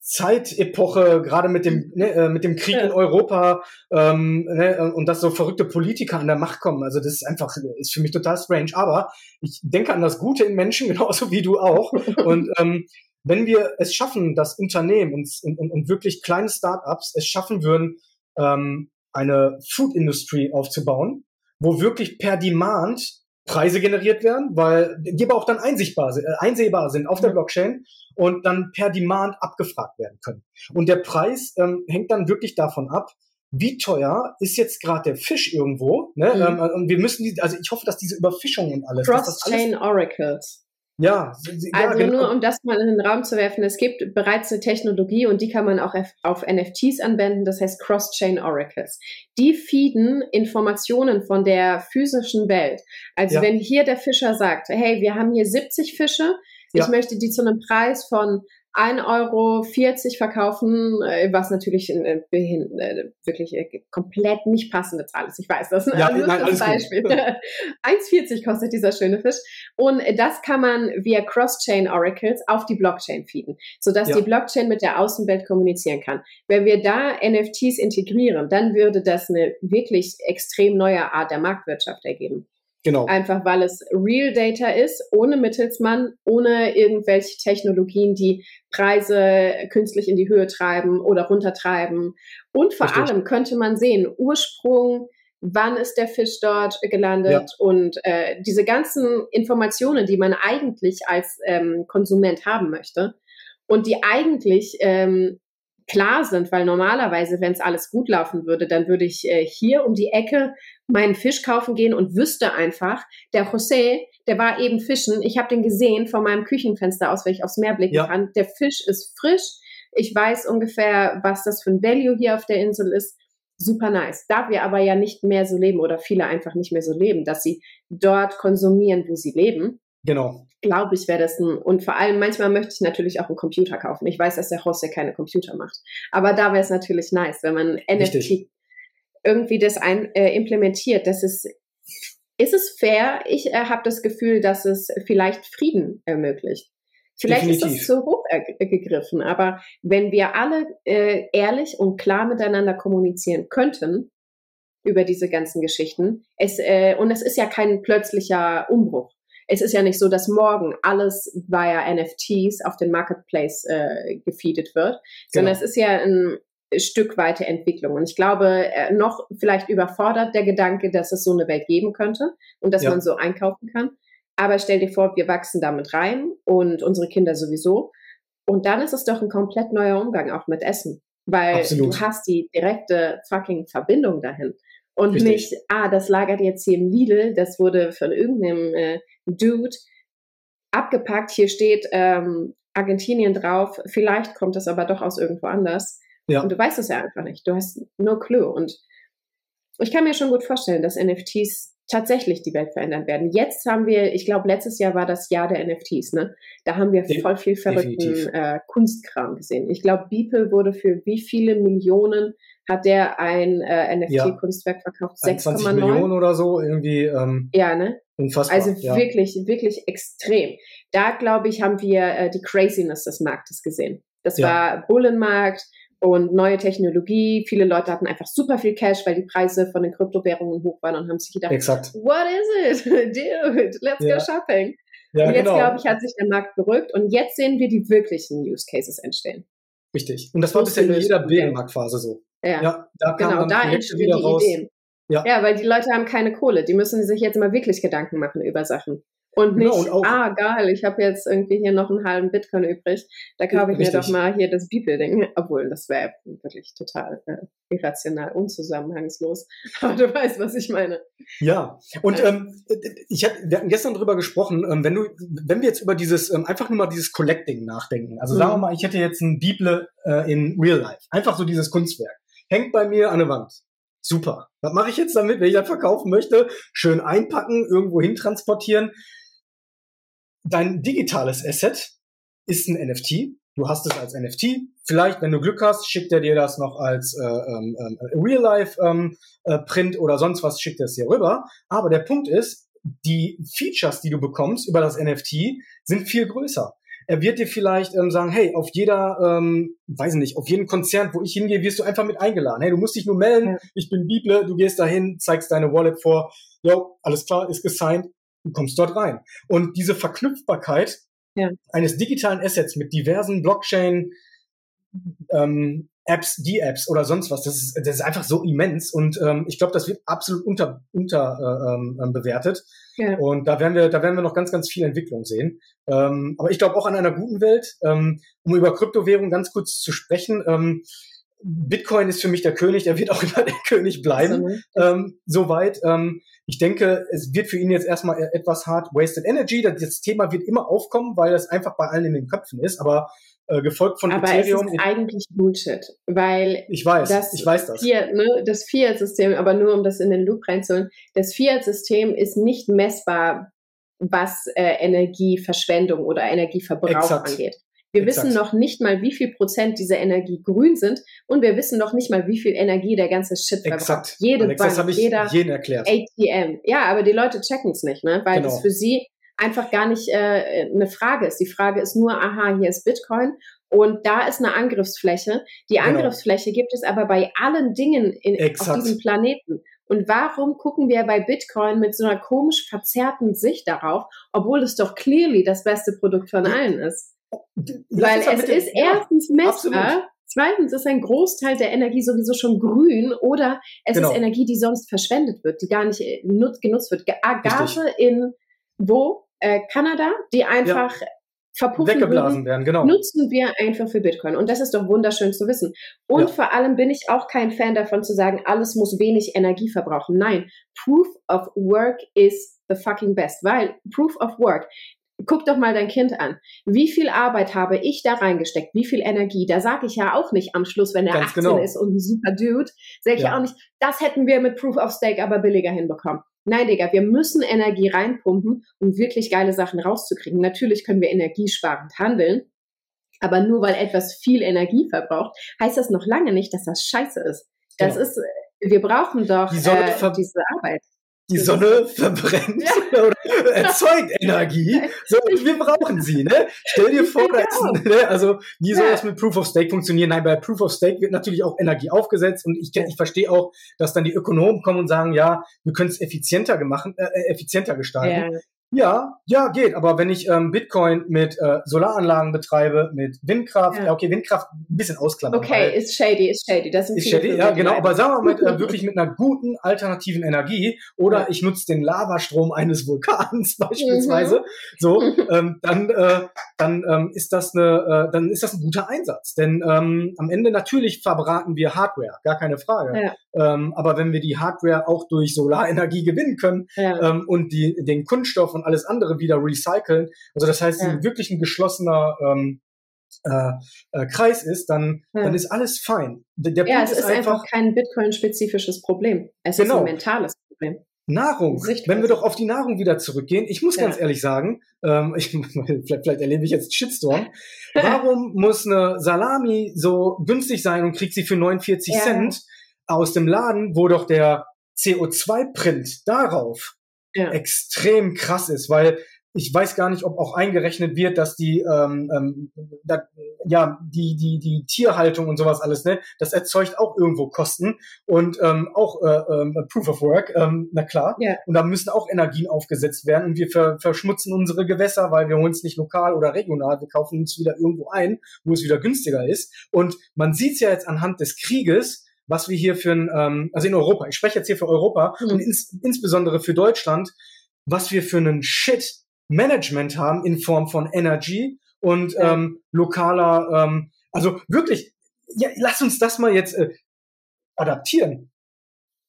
Zeitepoche, gerade mit dem, ne, äh, mit dem Krieg ja. in Europa ähm, ne, und dass so verrückte Politiker an der Macht kommen. Also das ist einfach, ist für mich total strange. Aber ich denke an das Gute in Menschen, [LAUGHS] genauso wie du auch. und ähm, wenn wir es schaffen, dass Unternehmen und, und, und wirklich kleine Startups es schaffen würden, ähm, eine Food Industry aufzubauen, wo wirklich per Demand Preise generiert werden, weil die aber auch dann einsichtbar, äh, einsehbar sind auf der mhm. Blockchain und dann per Demand abgefragt werden können. Und der Preis ähm, hängt dann wirklich davon ab, wie teuer ist jetzt gerade der Fisch irgendwo. Ne? Mhm. Ähm, und wir müssen, die, also ich hoffe, dass diese Überfischung und alles. Cross-Chain Oracles. Ja, ja also genau. nur um das mal in den Raum zu werfen, es gibt bereits eine Technologie und die kann man auch auf NFTs anwenden, das heißt Cross-Chain Oracles. Die feeden Informationen von der physischen Welt. Also ja. wenn hier der Fischer sagt, hey, wir haben hier 70 Fische, ich möchte die zu einem Preis von 1,40 Euro verkaufen, äh, was natürlich äh, äh, wirklich komplett nicht passende Zahl ist. Ich weiß das. Ja, also nein, alles Beispiel. [LAUGHS] 1,40 kostet dieser schöne Fisch. Und das kann man via Cross-Chain Oracles auf die Blockchain feeden, sodass ja. die Blockchain mit der Außenwelt kommunizieren kann. Wenn wir da NFTs integrieren, dann würde das eine wirklich extrem neue Art der Marktwirtschaft ergeben. Genau. Einfach weil es Real Data ist, ohne Mittelsmann, ohne irgendwelche Technologien, die Preise künstlich in die Höhe treiben oder runtertreiben. Und vor Richtig. allem könnte man sehen, Ursprung, wann ist der Fisch dort gelandet ja. und äh, diese ganzen Informationen, die man eigentlich als ähm, Konsument haben möchte und die eigentlich ähm, klar sind, weil normalerweise, wenn es alles gut laufen würde, dann würde ich äh, hier um die Ecke meinen Fisch kaufen gehen und wüsste einfach, der José, der war eben fischen, ich habe den gesehen von meinem Küchenfenster aus, wenn ich aufs Meer blicken ja. kann, der Fisch ist frisch, ich weiß ungefähr, was das für ein Value hier auf der Insel ist super nice. Da wir aber ja nicht mehr so leben oder viele einfach nicht mehr so leben, dass sie dort konsumieren, wo sie leben. Genau. Glaube ich, wäre das ein, und vor allem manchmal möchte ich natürlich auch einen Computer kaufen. Ich weiß, dass der Host ja keine Computer macht. Aber da wäre es natürlich nice, wenn man Richtig. NFT irgendwie das ein, äh, implementiert. Das ist, ist es fair? Ich äh, habe das Gefühl, dass es vielleicht Frieden ermöglicht. Vielleicht Definitiv. ist das zu hoch gegriffen, aber wenn wir alle äh, ehrlich und klar miteinander kommunizieren könnten über diese ganzen Geschichten, es, äh, und es ist ja kein plötzlicher Umbruch. Es ist ja nicht so, dass morgen alles via NFTs auf den Marketplace äh, gefeedet wird, sondern genau. es ist ja ein Stück weite Entwicklung. Und ich glaube, äh, noch vielleicht überfordert der Gedanke, dass es so eine Welt geben könnte und dass ja. man so einkaufen kann. Aber stell dir vor, wir wachsen damit rein und unsere Kinder sowieso. Und dann ist es doch ein komplett neuer Umgang auch mit Essen. Weil Absolut. du hast die direkte fucking Verbindung dahin. Und Richtig. nicht, ah, das lagert jetzt hier im Lidl, das wurde von irgendeinem äh, Dude abgepackt, hier steht ähm, Argentinien drauf, vielleicht kommt das aber doch aus irgendwo anders. Ja. Und du weißt es ja einfach nicht. Du hast no clue. Und ich kann mir schon gut vorstellen, dass NFTs tatsächlich die Welt verändern werden. Jetzt haben wir, ich glaube, letztes Jahr war das Jahr der NFTs, ne? Da haben wir voll viel verrückten äh, Kunstkram gesehen. Ich glaube, Beeple wurde für wie viele Millionen hat der ein äh, NFT-Kunstwerk ja. verkauft? 6,9 Millionen oder so irgendwie. Ähm, ja, ne? Unfassbar. Also ja. wirklich, wirklich extrem. Da glaube ich, haben wir äh, die Craziness des Marktes gesehen. Das ja. war Bullenmarkt, und neue Technologie. Viele Leute hatten einfach super viel Cash, weil die Preise von den Kryptowährungen hoch waren und haben sich gedacht, Exakt. what is it? [LAUGHS] Dude, let's ja. go shopping. Ja, und jetzt, genau. glaube ich, hat sich der Markt beruhigt und jetzt sehen wir die wirklichen Use Cases entstehen. Richtig. Und das war bisher in jeder Bärenmarktphase so. Ja, ja da genau, da entstehen die raus. Ideen. Ja. ja, weil die Leute haben keine Kohle. Die müssen sich jetzt mal wirklich Gedanken machen über Sachen. Und genau, nicht, genau, und ah, geil, ich habe jetzt irgendwie hier noch einen halben Bitcoin übrig, da kaufe ich Richtig. mir doch mal hier das Bibel-Ding. [LAUGHS] Obwohl, das wäre wirklich total äh, irrational, unzusammenhangslos. [LAUGHS] Aber du weißt, was ich meine. Ja, und ähm, ich hab, wir hatten gestern drüber gesprochen, ähm, wenn du, wenn wir jetzt über dieses, ähm, einfach nur mal dieses Collecting nachdenken. Also mhm. sagen wir mal, ich hätte jetzt ein Bibel äh, in Real Life. Einfach so dieses Kunstwerk. Hängt bei mir an der Wand. Super. Was mache ich jetzt damit, wenn ich das verkaufen möchte? Schön einpacken, irgendwo hin transportieren dein digitales Asset ist ein NFT. Du hast es als NFT. Vielleicht, wenn du Glück hast, schickt er dir das noch als äh, ähm, äh, Real-Life-Print ähm, äh, oder sonst was, schickt er es dir rüber. Aber der Punkt ist, die Features, die du bekommst über das NFT, sind viel größer. Er wird dir vielleicht ähm, sagen, hey, auf jeder, ähm, weiß nicht, auf jeden Konzert, wo ich hingehe, wirst du einfach mit eingeladen. Hey, du musst dich nur melden, ich bin Bible, du gehst dahin, zeigst deine Wallet vor, jo, alles klar, ist gesigned, du kommst dort rein. Und diese Verknüpfbarkeit ja. eines digitalen Assets mit diversen Blockchain ähm, Apps, die Apps oder sonst was, das ist, das ist einfach so immens und ähm, ich glaube, das wird absolut unter, unter äh, ähm, ähm, bewertet. Ja. Und da werden wir, da werden wir noch ganz, ganz viel Entwicklung sehen. Ähm, aber ich glaube auch an einer guten Welt, ähm, um über Kryptowährung ganz kurz zu sprechen. Ähm, Bitcoin ist für mich der König, der wird auch immer der [LAUGHS] König bleiben. Ähm, soweit. Ähm, ich denke, es wird für ihn jetzt erstmal e-, etwas hart wasted energy. Das Thema wird immer aufkommen, weil das einfach bei allen in den Köpfen ist. Aber äh, gefolgt von aber Ethereum. Aber es ist eigentlich Bullshit, weil ich weiß, das ich weiß das. Fiat, ne, das Fiat-System, aber nur um das in den Loop reinzuholen, das Fiat-System ist nicht messbar, was äh, Energieverschwendung oder Energieverbrauch Exakt. angeht. Wir Exakt. wissen noch nicht mal, wie viel Prozent dieser Energie grün sind und wir wissen noch nicht mal, wie viel Energie der ganze Shit verbraucht. Exakt. Jede Bank, das ich jeder jeden erklärt. ATM. Ja, aber die Leute checken es nicht, ne? weil genau. das für sie einfach gar nicht äh, eine Frage ist. Die Frage ist nur, aha, hier ist Bitcoin und da ist eine Angriffsfläche. Die genau. Angriffsfläche genau. gibt es aber bei allen Dingen in, auf diesem Planeten. Und warum gucken wir bei Bitcoin mit so einer komisch verzerrten Sicht darauf, obwohl es doch clearly das beste Produkt von allen ist? Weil es ist erstens messbar, ja, zweitens ist ein Großteil der Energie sowieso schon grün oder es genau. ist Energie, die sonst verschwendet wird, die gar nicht äh, genutzt wird. Gase Richtig. in wo? Äh, Kanada, die einfach ja verpuffen weggeblasen würden, werden, genau. nutzen wir einfach für Bitcoin. Und das ist doch wunderschön zu wissen. Und ja. vor allem bin ich auch kein Fan davon zu sagen, alles muss wenig Energie verbrauchen. Nein, Proof of Work is the fucking best, weil Proof of Work, guck doch mal dein Kind an. Wie viel Arbeit habe ich da reingesteckt? Wie viel Energie? Da sage ich ja auch nicht am Schluss, wenn er Ganz 18 genau. ist und ein super Dude, sage ich ja. auch nicht, das hätten wir mit Proof of Stake aber billiger hinbekommen. Nein, Digga, wir müssen Energie reinpumpen, um wirklich geile Sachen rauszukriegen. Natürlich können wir energiesparend handeln, aber nur weil etwas viel Energie verbraucht, heißt das noch lange nicht, dass das scheiße ist. Das genau. ist, wir brauchen doch die äh, diese Arbeit die Sonne verbrennt ja. [LAUGHS] oder [LAUGHS] erzeugt Energie. So, wir brauchen sie, ne? Stell dir vor, genau. ne? also wie soll das mit Proof of Stake funktionieren? Nein, bei Proof of Stake wird natürlich auch Energie aufgesetzt und ich, ich verstehe auch, dass dann die Ökonomen kommen und sagen, ja, wir können es effizienter gemacht, äh, äh, effizienter gestalten. Ja. Ja, ja, geht. Aber wenn ich ähm, Bitcoin mit äh, Solaranlagen betreibe, mit Windkraft, ja. ja okay, Windkraft ein bisschen ausklammern. Okay, ist shady, ist shady. Das ist shady, ja, genau. Aber sagen wir mal mit, äh, [LAUGHS] wirklich mit einer guten alternativen Energie oder ja. ich nutze den Lavastrom eines Vulkans [LAUGHS] beispielsweise, mhm. so, [LAUGHS] ähm, dann, äh, dann ähm, ist das eine, äh, dann ist das ein guter Einsatz. Denn ähm, am Ende natürlich verbraten wir Hardware, gar keine Frage. Ja. Ähm, aber wenn wir die Hardware auch durch Solarenergie gewinnen können ähm, und die, den Kunststoff und alles andere wieder recyceln, also das heißt, ja. wirklich ein geschlossener ähm, äh, äh, Kreis ist, dann, ja. dann ist alles fein. Der, der ja, Punkt es ist, einfach, einfach kein Bitcoin-spezifisches Problem. Es genau. ist ein mentales Problem. Nahrung. Wenn wir doch auf die Nahrung wieder zurückgehen, ich muss ja. ganz ehrlich sagen, ähm, [LAUGHS] ich, vielleicht, vielleicht erlebe ich jetzt Shitstorm. [LAUGHS] Warum muss eine Salami so günstig sein und kriegt sie für 49 ja. Cent? aus dem Laden, wo doch der CO2-Print darauf ja. extrem krass ist, weil ich weiß gar nicht, ob auch eingerechnet wird, dass die ähm, ähm, da, ja die die die Tierhaltung und sowas alles ne, das erzeugt auch irgendwo Kosten und ähm, auch äh, äh, Proof of Work, ähm, na klar. Ja. Und da müssen auch Energien aufgesetzt werden und wir ver verschmutzen unsere Gewässer, weil wir holen es nicht lokal oder regional, wir kaufen uns wieder irgendwo ein, wo es wieder günstiger ist. Und man sieht es ja jetzt anhand des Krieges, was wir hier für ein, ähm, also in Europa, ich spreche jetzt hier für Europa mhm. und ins, insbesondere für Deutschland, was wir für einen Shit-Management haben in Form von Energy und ja. ähm, lokaler, ähm, also wirklich, ja, lass uns das mal jetzt äh, adaptieren.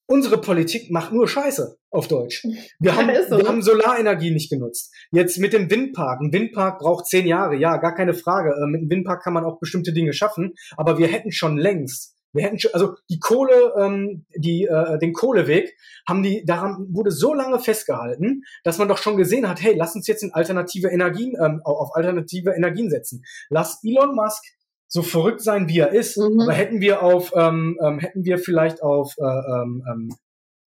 Unsere Politik macht nur Scheiße auf Deutsch. Wir haben, so. wir haben Solarenergie nicht genutzt. Jetzt mit dem Windpark. Ein Windpark braucht zehn Jahre, ja, gar keine Frage. Äh, mit einem Windpark kann man auch bestimmte Dinge schaffen, aber wir hätten schon längst wir hätten schon, also die Kohle, ähm, die, äh, den Kohleweg haben die, daran wurde so lange festgehalten, dass man doch schon gesehen hat, hey, lass uns jetzt in alternative Energien, ähm, auf alternative Energien setzen. Lass Elon Musk so verrückt sein, wie er ist, mhm. aber hätten wir auf, ähm, ähm, hätten wir vielleicht auf äh, ähm, ähm,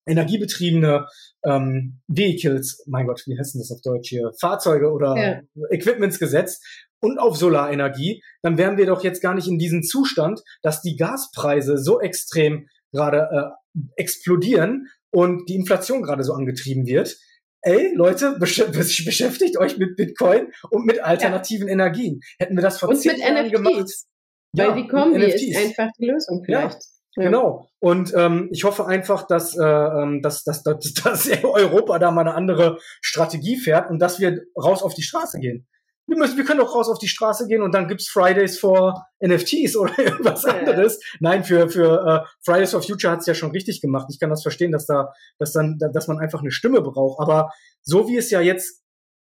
energiebetriebene ähm, Vehicles, mein Gott, wie heißt denn das auf Deutsch hier, Fahrzeuge oder ja. Equipments gesetzt, und auf Solarenergie, dann wären wir doch jetzt gar nicht in diesem Zustand, dass die Gaspreise so extrem gerade äh, explodieren und die Inflation gerade so angetrieben wird. Ey, Leute, besch beschäftigt euch mit Bitcoin und mit alternativen ja. Energien. Hätten wir das vor und zehn Jahren NFTs, gemacht. Weil ja, die Kombi ist einfach die Lösung vielleicht. Ja. Ja. Genau. Und ähm, ich hoffe einfach, dass, äh, ähm, dass, dass, dass, [LAUGHS] dass Europa da mal eine andere Strategie fährt und dass wir raus auf die Straße gehen wir, müssen, wir können doch raus auf die Straße gehen und dann gibt's Fridays for NFTs [LAUGHS] oder irgendwas ja, anderes. Ja. Nein, für, für uh, Fridays for Future hat's ja schon richtig gemacht. Ich kann das verstehen, dass da, dass dann, dass man einfach eine Stimme braucht. Aber so wie es ja jetzt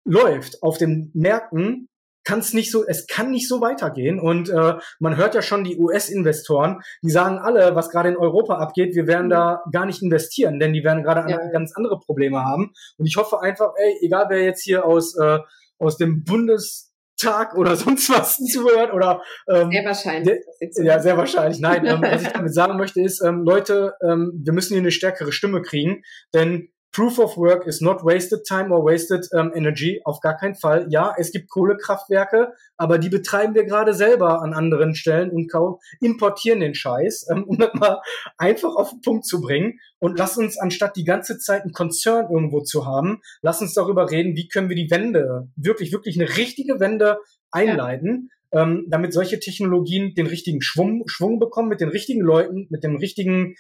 läuft auf den Märkten, kann es nicht so, es kann nicht so weitergehen. Und äh, man hört ja schon die US-Investoren, die sagen alle, was gerade in Europa abgeht, wir werden da gar nicht investieren, denn die werden gerade ja. ganz andere Probleme haben. Und ich hoffe einfach, ey, egal wer jetzt hier aus äh, aus dem Bundestag oder [LAUGHS] sonst was zuhört oder ähm, sehr wahrscheinlich. Der, ja, sehr wahrscheinlich. Nein, ähm, [LAUGHS] was ich damit sagen möchte ist, ähm, Leute, ähm, wir müssen hier eine stärkere Stimme kriegen, denn Proof of Work is not wasted time or wasted um, energy. Auf gar keinen Fall. Ja, es gibt Kohlekraftwerke, aber die betreiben wir gerade selber an anderen Stellen und kaum importieren den Scheiß, ähm, um das mal einfach auf den Punkt zu bringen. Und lass uns, anstatt die ganze Zeit ein Konzern irgendwo zu haben, lass uns darüber reden, wie können wir die Wende, wirklich, wirklich eine richtige Wende einleiten. Ja. Ähm, damit solche Technologien den richtigen Schwung, Schwung bekommen, mit den richtigen Leuten, mit dem richtigen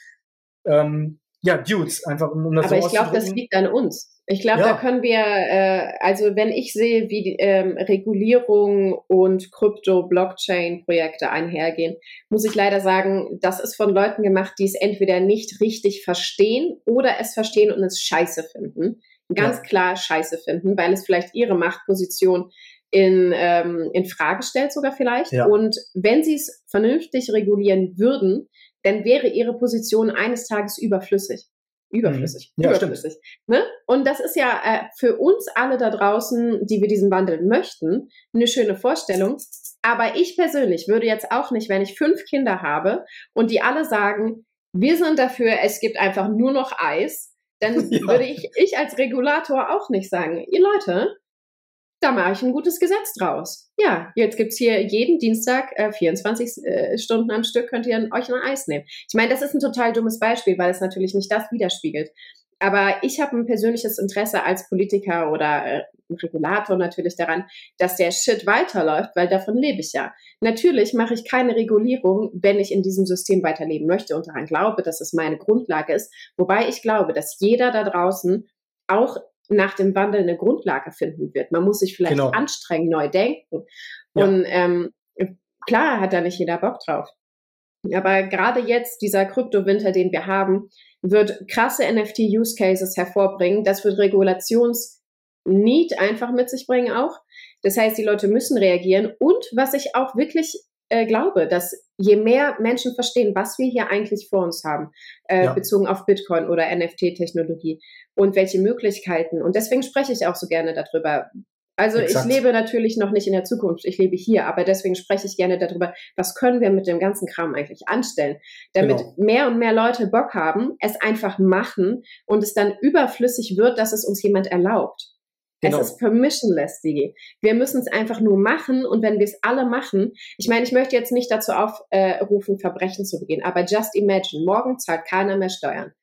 ähm, ja, Dudes, einfach um das Aber so ich glaube, das liegt an uns. Ich glaube, ja. da können wir, äh, also wenn ich sehe, wie ähm, Regulierung und Krypto-Blockchain-Projekte einhergehen, muss ich leider sagen, das ist von Leuten gemacht, die es entweder nicht richtig verstehen oder es verstehen und es scheiße finden. Ganz ja. klar scheiße finden, weil es vielleicht ihre Machtposition in, ähm, in Frage stellt sogar vielleicht. Ja. Und wenn sie es vernünftig regulieren würden, dann wäre ihre Position eines Tages überflüssig. Überflüssig. Mhm. Ja, überflüssig. Ne? Und das ist ja äh, für uns alle da draußen, die wir diesen Wandel möchten, eine schöne Vorstellung. Aber ich persönlich würde jetzt auch nicht, wenn ich fünf Kinder habe und die alle sagen, wir sind dafür, es gibt einfach nur noch Eis, dann [LAUGHS] ja. würde ich, ich als Regulator auch nicht sagen, ihr Leute, da mache ich ein gutes Gesetz draus. Ja, jetzt gibt's hier jeden Dienstag äh, 24 äh, Stunden am Stück könnt ihr euch ein Eis nehmen. Ich meine, das ist ein total dummes Beispiel, weil es natürlich nicht das widerspiegelt. Aber ich habe ein persönliches Interesse als Politiker oder äh, Regulator natürlich daran, dass der Shit weiterläuft, weil davon lebe ich ja. Natürlich mache ich keine Regulierung, wenn ich in diesem System weiterleben möchte und daran glaube, dass es meine Grundlage ist. Wobei ich glaube, dass jeder da draußen auch nach dem Wandel eine Grundlage finden wird. Man muss sich vielleicht genau. anstrengen, neu denken. Ja. Und ähm, klar hat da nicht jeder Bock drauf. Aber gerade jetzt, dieser Kryptowinter, den wir haben, wird krasse NFT-Use-Cases hervorbringen. Das wird Regulations-Need einfach mit sich bringen auch. Das heißt, die Leute müssen reagieren. Und was ich auch wirklich äh, glaube, dass je mehr Menschen verstehen, was wir hier eigentlich vor uns haben, äh, ja. bezogen auf Bitcoin oder NFT-Technologie und welche Möglichkeiten, und deswegen spreche ich auch so gerne darüber. Also Exakt. ich lebe natürlich noch nicht in der Zukunft, ich lebe hier, aber deswegen spreche ich gerne darüber, was können wir mit dem ganzen Kram eigentlich anstellen, damit genau. mehr und mehr Leute Bock haben, es einfach machen und es dann überflüssig wird, dass es uns jemand erlaubt. Genau. Es ist permissionless, Digi. Wir müssen es einfach nur machen und wenn wir es alle machen, ich meine, ich möchte jetzt nicht dazu aufrufen, äh, Verbrechen zu begehen, aber just imagine, morgen zahlt keiner mehr Steuern.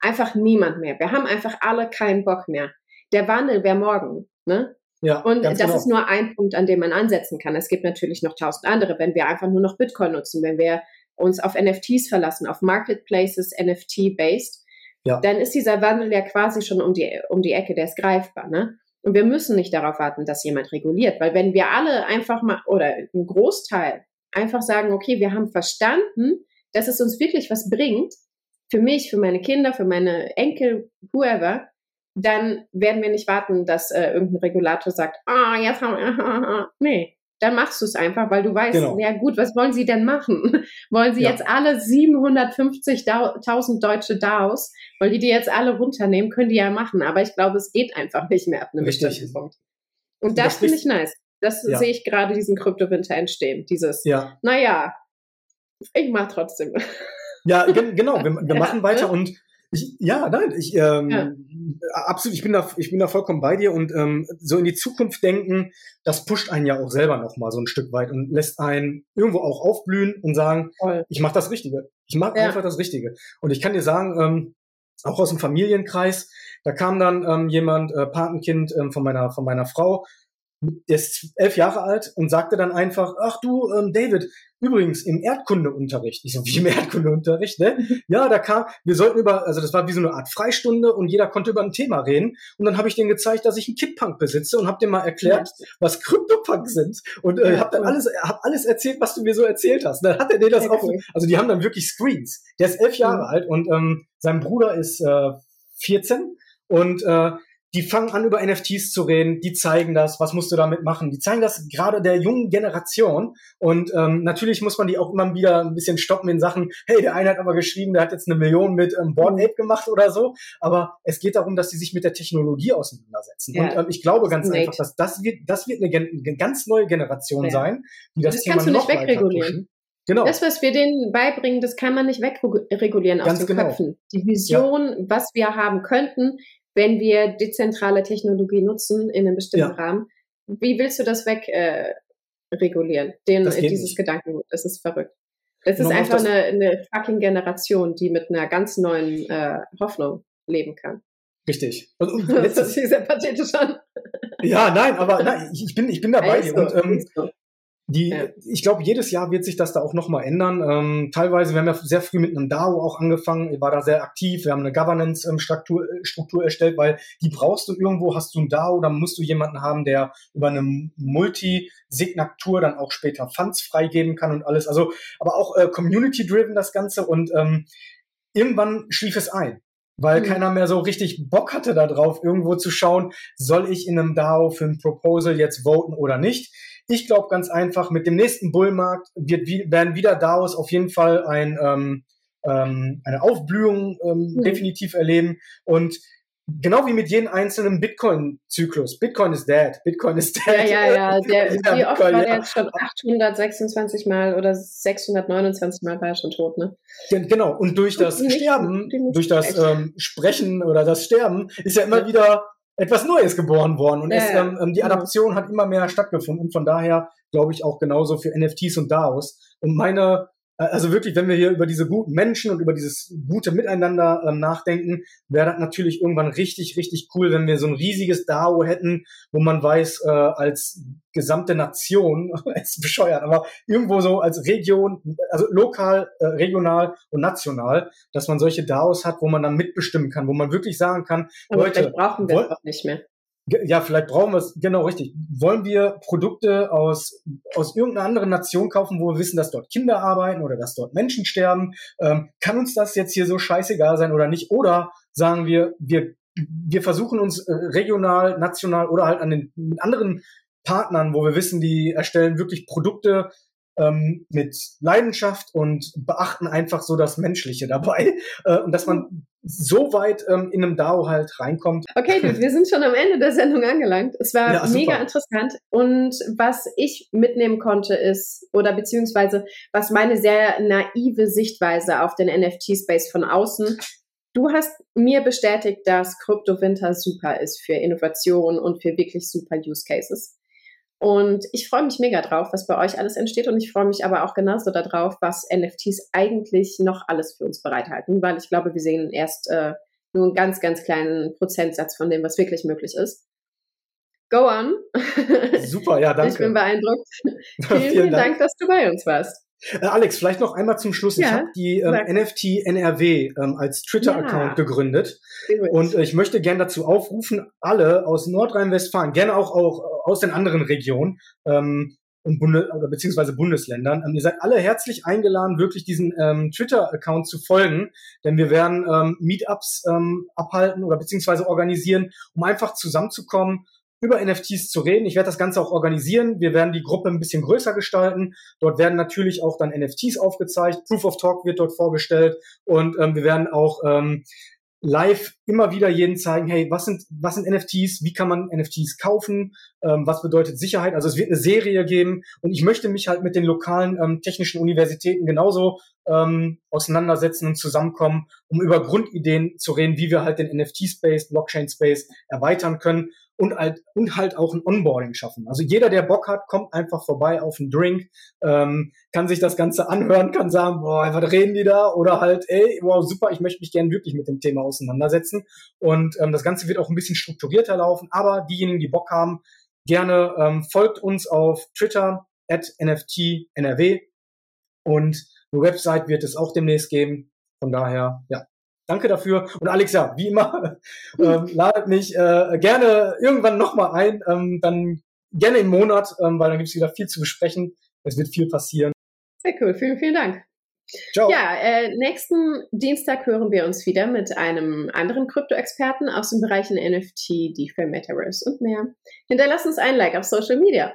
Einfach niemand mehr. Wir haben einfach alle keinen Bock mehr. Der Wandel wäre morgen, ne? Ja, und das genau. ist nur ein Punkt, an dem man ansetzen kann. Es gibt natürlich noch tausend andere, wenn wir einfach nur noch Bitcoin nutzen, wenn wir uns auf NFTs verlassen, auf Marketplaces NFT-based, ja. dann ist dieser Wandel ja quasi schon um die, um die Ecke, der ist greifbar. Ne? Und wir müssen nicht darauf warten, dass jemand reguliert, weil wenn wir alle einfach mal oder ein Großteil einfach sagen, okay, wir haben verstanden, dass es uns wirklich was bringt, für mich, für meine Kinder, für meine Enkel, whoever, dann werden wir nicht warten, dass äh, irgendein Regulator sagt, ah, oh, jetzt haben wir, [LAUGHS] nee, dann machst du es einfach, weil du weißt, genau. ja gut, was wollen sie denn machen? [LAUGHS] wollen sie ja. jetzt alle 750.000 deutsche DAOs, wollen die die jetzt alle runternehmen? Können die ja machen, aber ich glaube, es geht einfach nicht mehr ab einem Richtig. bestimmten Punkt. Und das, das finde ich nice. Das ja. sehe ich gerade diesen Kryptowinter entstehen. Dieses, ja. naja, ich mache trotzdem. Ja, genau, [LAUGHS] wir, wir machen weiter und ich, ja, nein, ich ähm, ja. absolut, ich bin da, ich bin da vollkommen bei dir und ähm, so in die Zukunft denken, das pusht einen ja auch selber noch mal so ein Stück weit und lässt einen irgendwo auch aufblühen und sagen, Voll. ich mache das Richtige, ich mache ja. einfach das Richtige. Und ich kann dir sagen, ähm, auch aus dem Familienkreis, da kam dann ähm, jemand, äh, Patenkind ähm, von meiner von meiner Frau, der ist elf Jahre alt und sagte dann einfach, ach du, ähm, David, übrigens im Erdkundeunterricht, ich so, wie im Erdkundeunterricht, ne? [LAUGHS] Ja, da kam, wir sollten über, also das war wie so eine Art Freistunde und jeder konnte über ein Thema reden. Und dann habe ich denen gezeigt, dass ich einen Kitpunk besitze und habe dem mal erklärt, was Kryptopunks sind. Und äh, habe dann alles, hab alles erzählt, was du mir so erzählt hast. Und dann hat er dir das okay. auch, also die haben dann wirklich Screens. Der ist elf Jahre mhm. alt und ähm, sein Bruder ist äh, 14 und äh, die fangen an, über NFTs zu reden, die zeigen das, was musst du damit machen. Die zeigen das gerade der jungen Generation. Und ähm, natürlich muss man die auch immer wieder ein bisschen stoppen in Sachen, hey, der eine hat aber geschrieben, der hat jetzt eine Million mit ähm, Born Ape gemacht oder so. Aber es geht darum, dass sie sich mit der Technologie auseinandersetzen. Ja. Und ähm, ich glaube ganz einfach, dass das wird, das wird eine, eine ganz neue Generation ja. sein, die das, das Thema kannst du nicht wegregulieren. Genau. Das, was wir denen beibringen, das kann man nicht wegregulieren aus Ganz den genau. Köpfen. Die Vision, ja. was wir haben könnten, wenn wir dezentrale Technologie nutzen in einem bestimmten ja. Rahmen. Wie willst du das weg äh, dieses nicht. Gedankengut. Das ist verrückt. Das ist einfach das eine, eine fucking Generation, die mit einer ganz neuen äh, Hoffnung leben kann. Richtig. Also, [LAUGHS] das sich sehr pathetisch an. Ja, nein, aber [LAUGHS] nein, ich, bin, ich bin dabei. So, und, ähm. Die, ja. Ich glaube, jedes Jahr wird sich das da auch nochmal ändern. Ähm, teilweise, wir haben ja sehr früh mit einem DAO auch angefangen, war da sehr aktiv, wir haben eine Governance-Struktur ähm, Struktur erstellt, weil die brauchst du irgendwo, hast du ein DAO, dann musst du jemanden haben, der über eine Multi-Signatur dann auch später Funds freigeben kann und alles. Also, aber auch äh, Community-driven das Ganze und ähm, irgendwann schlief es ein weil mhm. keiner mehr so richtig Bock hatte darauf, irgendwo zu schauen, soll ich in einem DAO für ein Proposal jetzt voten oder nicht. Ich glaube ganz einfach, mit dem nächsten Bullmarkt wird, werden wieder DAOs auf jeden Fall ein, ähm, ähm, eine Aufblühung ähm, mhm. definitiv erleben. Und genau wie mit jedem einzelnen Bitcoin-Zyklus. Bitcoin ist dead. Bitcoin ist dead. Ja, ja, ja. [LAUGHS] Der, wie oft war der jetzt schon 826 Mal oder 629 Mal war er schon tot, ne? Genau. Und durch das Sterben, durch das ähm, Sprechen oder das Sterben ist ja immer ja. wieder etwas Neues geboren worden und ja, es, ähm, ähm die genau. Adaption hat immer mehr stattgefunden und von daher glaube ich auch genauso für NFTs und DAOs. Und meine also wirklich, wenn wir hier über diese guten Menschen und über dieses gute Miteinander ähm, nachdenken, wäre das natürlich irgendwann richtig, richtig cool, wenn wir so ein riesiges DAO hätten, wo man weiß, äh, als gesamte Nation, [LAUGHS] ist bescheuert, aber irgendwo so als Region, also lokal, äh, regional und national, dass man solche DAOs hat, wo man dann mitbestimmen kann, wo man wirklich sagen kann, aber Leute, brauchen wir wollt, nicht mehr. Ja, vielleicht brauchen wir es, genau richtig. Wollen wir Produkte aus, aus irgendeiner anderen Nation kaufen, wo wir wissen, dass dort Kinder arbeiten oder dass dort Menschen sterben? Ähm, kann uns das jetzt hier so scheißegal sein oder nicht? Oder sagen wir, wir, wir versuchen uns äh, regional, national oder halt an den anderen Partnern, wo wir wissen, die erstellen wirklich Produkte, ähm, mit Leidenschaft und beachten einfach so das Menschliche dabei [LAUGHS] äh, und dass man so weit ähm, in einem DAO halt reinkommt. Okay, dude, wir sind schon am Ende der Sendung angelangt. Es war ja, mega interessant und was ich mitnehmen konnte ist, oder beziehungsweise was meine sehr naive Sichtweise auf den NFT-Space von außen Du hast mir bestätigt, dass Crypto Winter super ist für Innovation und für wirklich super Use Cases. Und ich freue mich mega drauf, was bei euch alles entsteht. Und ich freue mich aber auch genauso darauf, was NFTs eigentlich noch alles für uns bereithalten, weil ich glaube, wir sehen erst äh, nur einen ganz, ganz kleinen Prozentsatz von dem, was wirklich möglich ist. Go on. Super, ja, danke. [LAUGHS] Ich bin beeindruckt. [LAUGHS] vielen, vielen Dank. Dank, dass du bei uns warst. Äh, Alex, vielleicht noch einmal zum Schluss. Ja, ich habe die ähm, NFT NRW ähm, als Twitter-Account ja. gegründet und äh, ich möchte gerne dazu aufrufen, alle aus Nordrhein-Westfalen, gerne auch, auch aus den anderen Regionen ähm, und Bunde oder beziehungsweise Bundesländern, ähm, ihr seid alle herzlich eingeladen, wirklich diesen ähm, Twitter-Account zu folgen, denn wir werden ähm, Meetups ähm, abhalten oder beziehungsweise organisieren, um einfach zusammenzukommen über NFTs zu reden. Ich werde das Ganze auch organisieren. Wir werden die Gruppe ein bisschen größer gestalten. Dort werden natürlich auch dann NFTs aufgezeigt. Proof of Talk wird dort vorgestellt und ähm, wir werden auch ähm, live immer wieder jeden zeigen, hey, was sind, was sind NFTs, wie kann man NFTs kaufen, ähm, was bedeutet Sicherheit. Also es wird eine Serie geben und ich möchte mich halt mit den lokalen ähm, technischen Universitäten genauso ähm, auseinandersetzen und zusammenkommen, um über Grundideen zu reden, wie wir halt den NFT-Space, Blockchain-Space erweitern können und halt, und halt auch ein Onboarding schaffen. Also jeder, der Bock hat, kommt einfach vorbei auf einen Drink, ähm, kann sich das Ganze anhören, kann sagen, boah, was reden die da? Oder halt, ey, wow, super, ich möchte mich gerne wirklich mit dem Thema auseinandersetzen. Und ähm, das Ganze wird auch ein bisschen strukturierter laufen, aber diejenigen, die Bock haben, gerne ähm, folgt uns auf Twitter at NFTNRW und eine Website wird es auch demnächst geben. Von daher, ja, Danke dafür. Und Alex, ja, wie immer, [LAUGHS] ähm, ladet mich äh, gerne irgendwann nochmal ein, ähm, dann gerne im Monat, ähm, weil dann gibt es wieder viel zu besprechen. Es wird viel passieren. Sehr cool, vielen, vielen Dank. Ciao. Ja, äh, nächsten Dienstag hören wir uns wieder mit einem anderen Krypto-Experten aus den Bereichen NFT, DeFi, Metaverse und mehr. Hinterlass uns ein Like auf Social Media.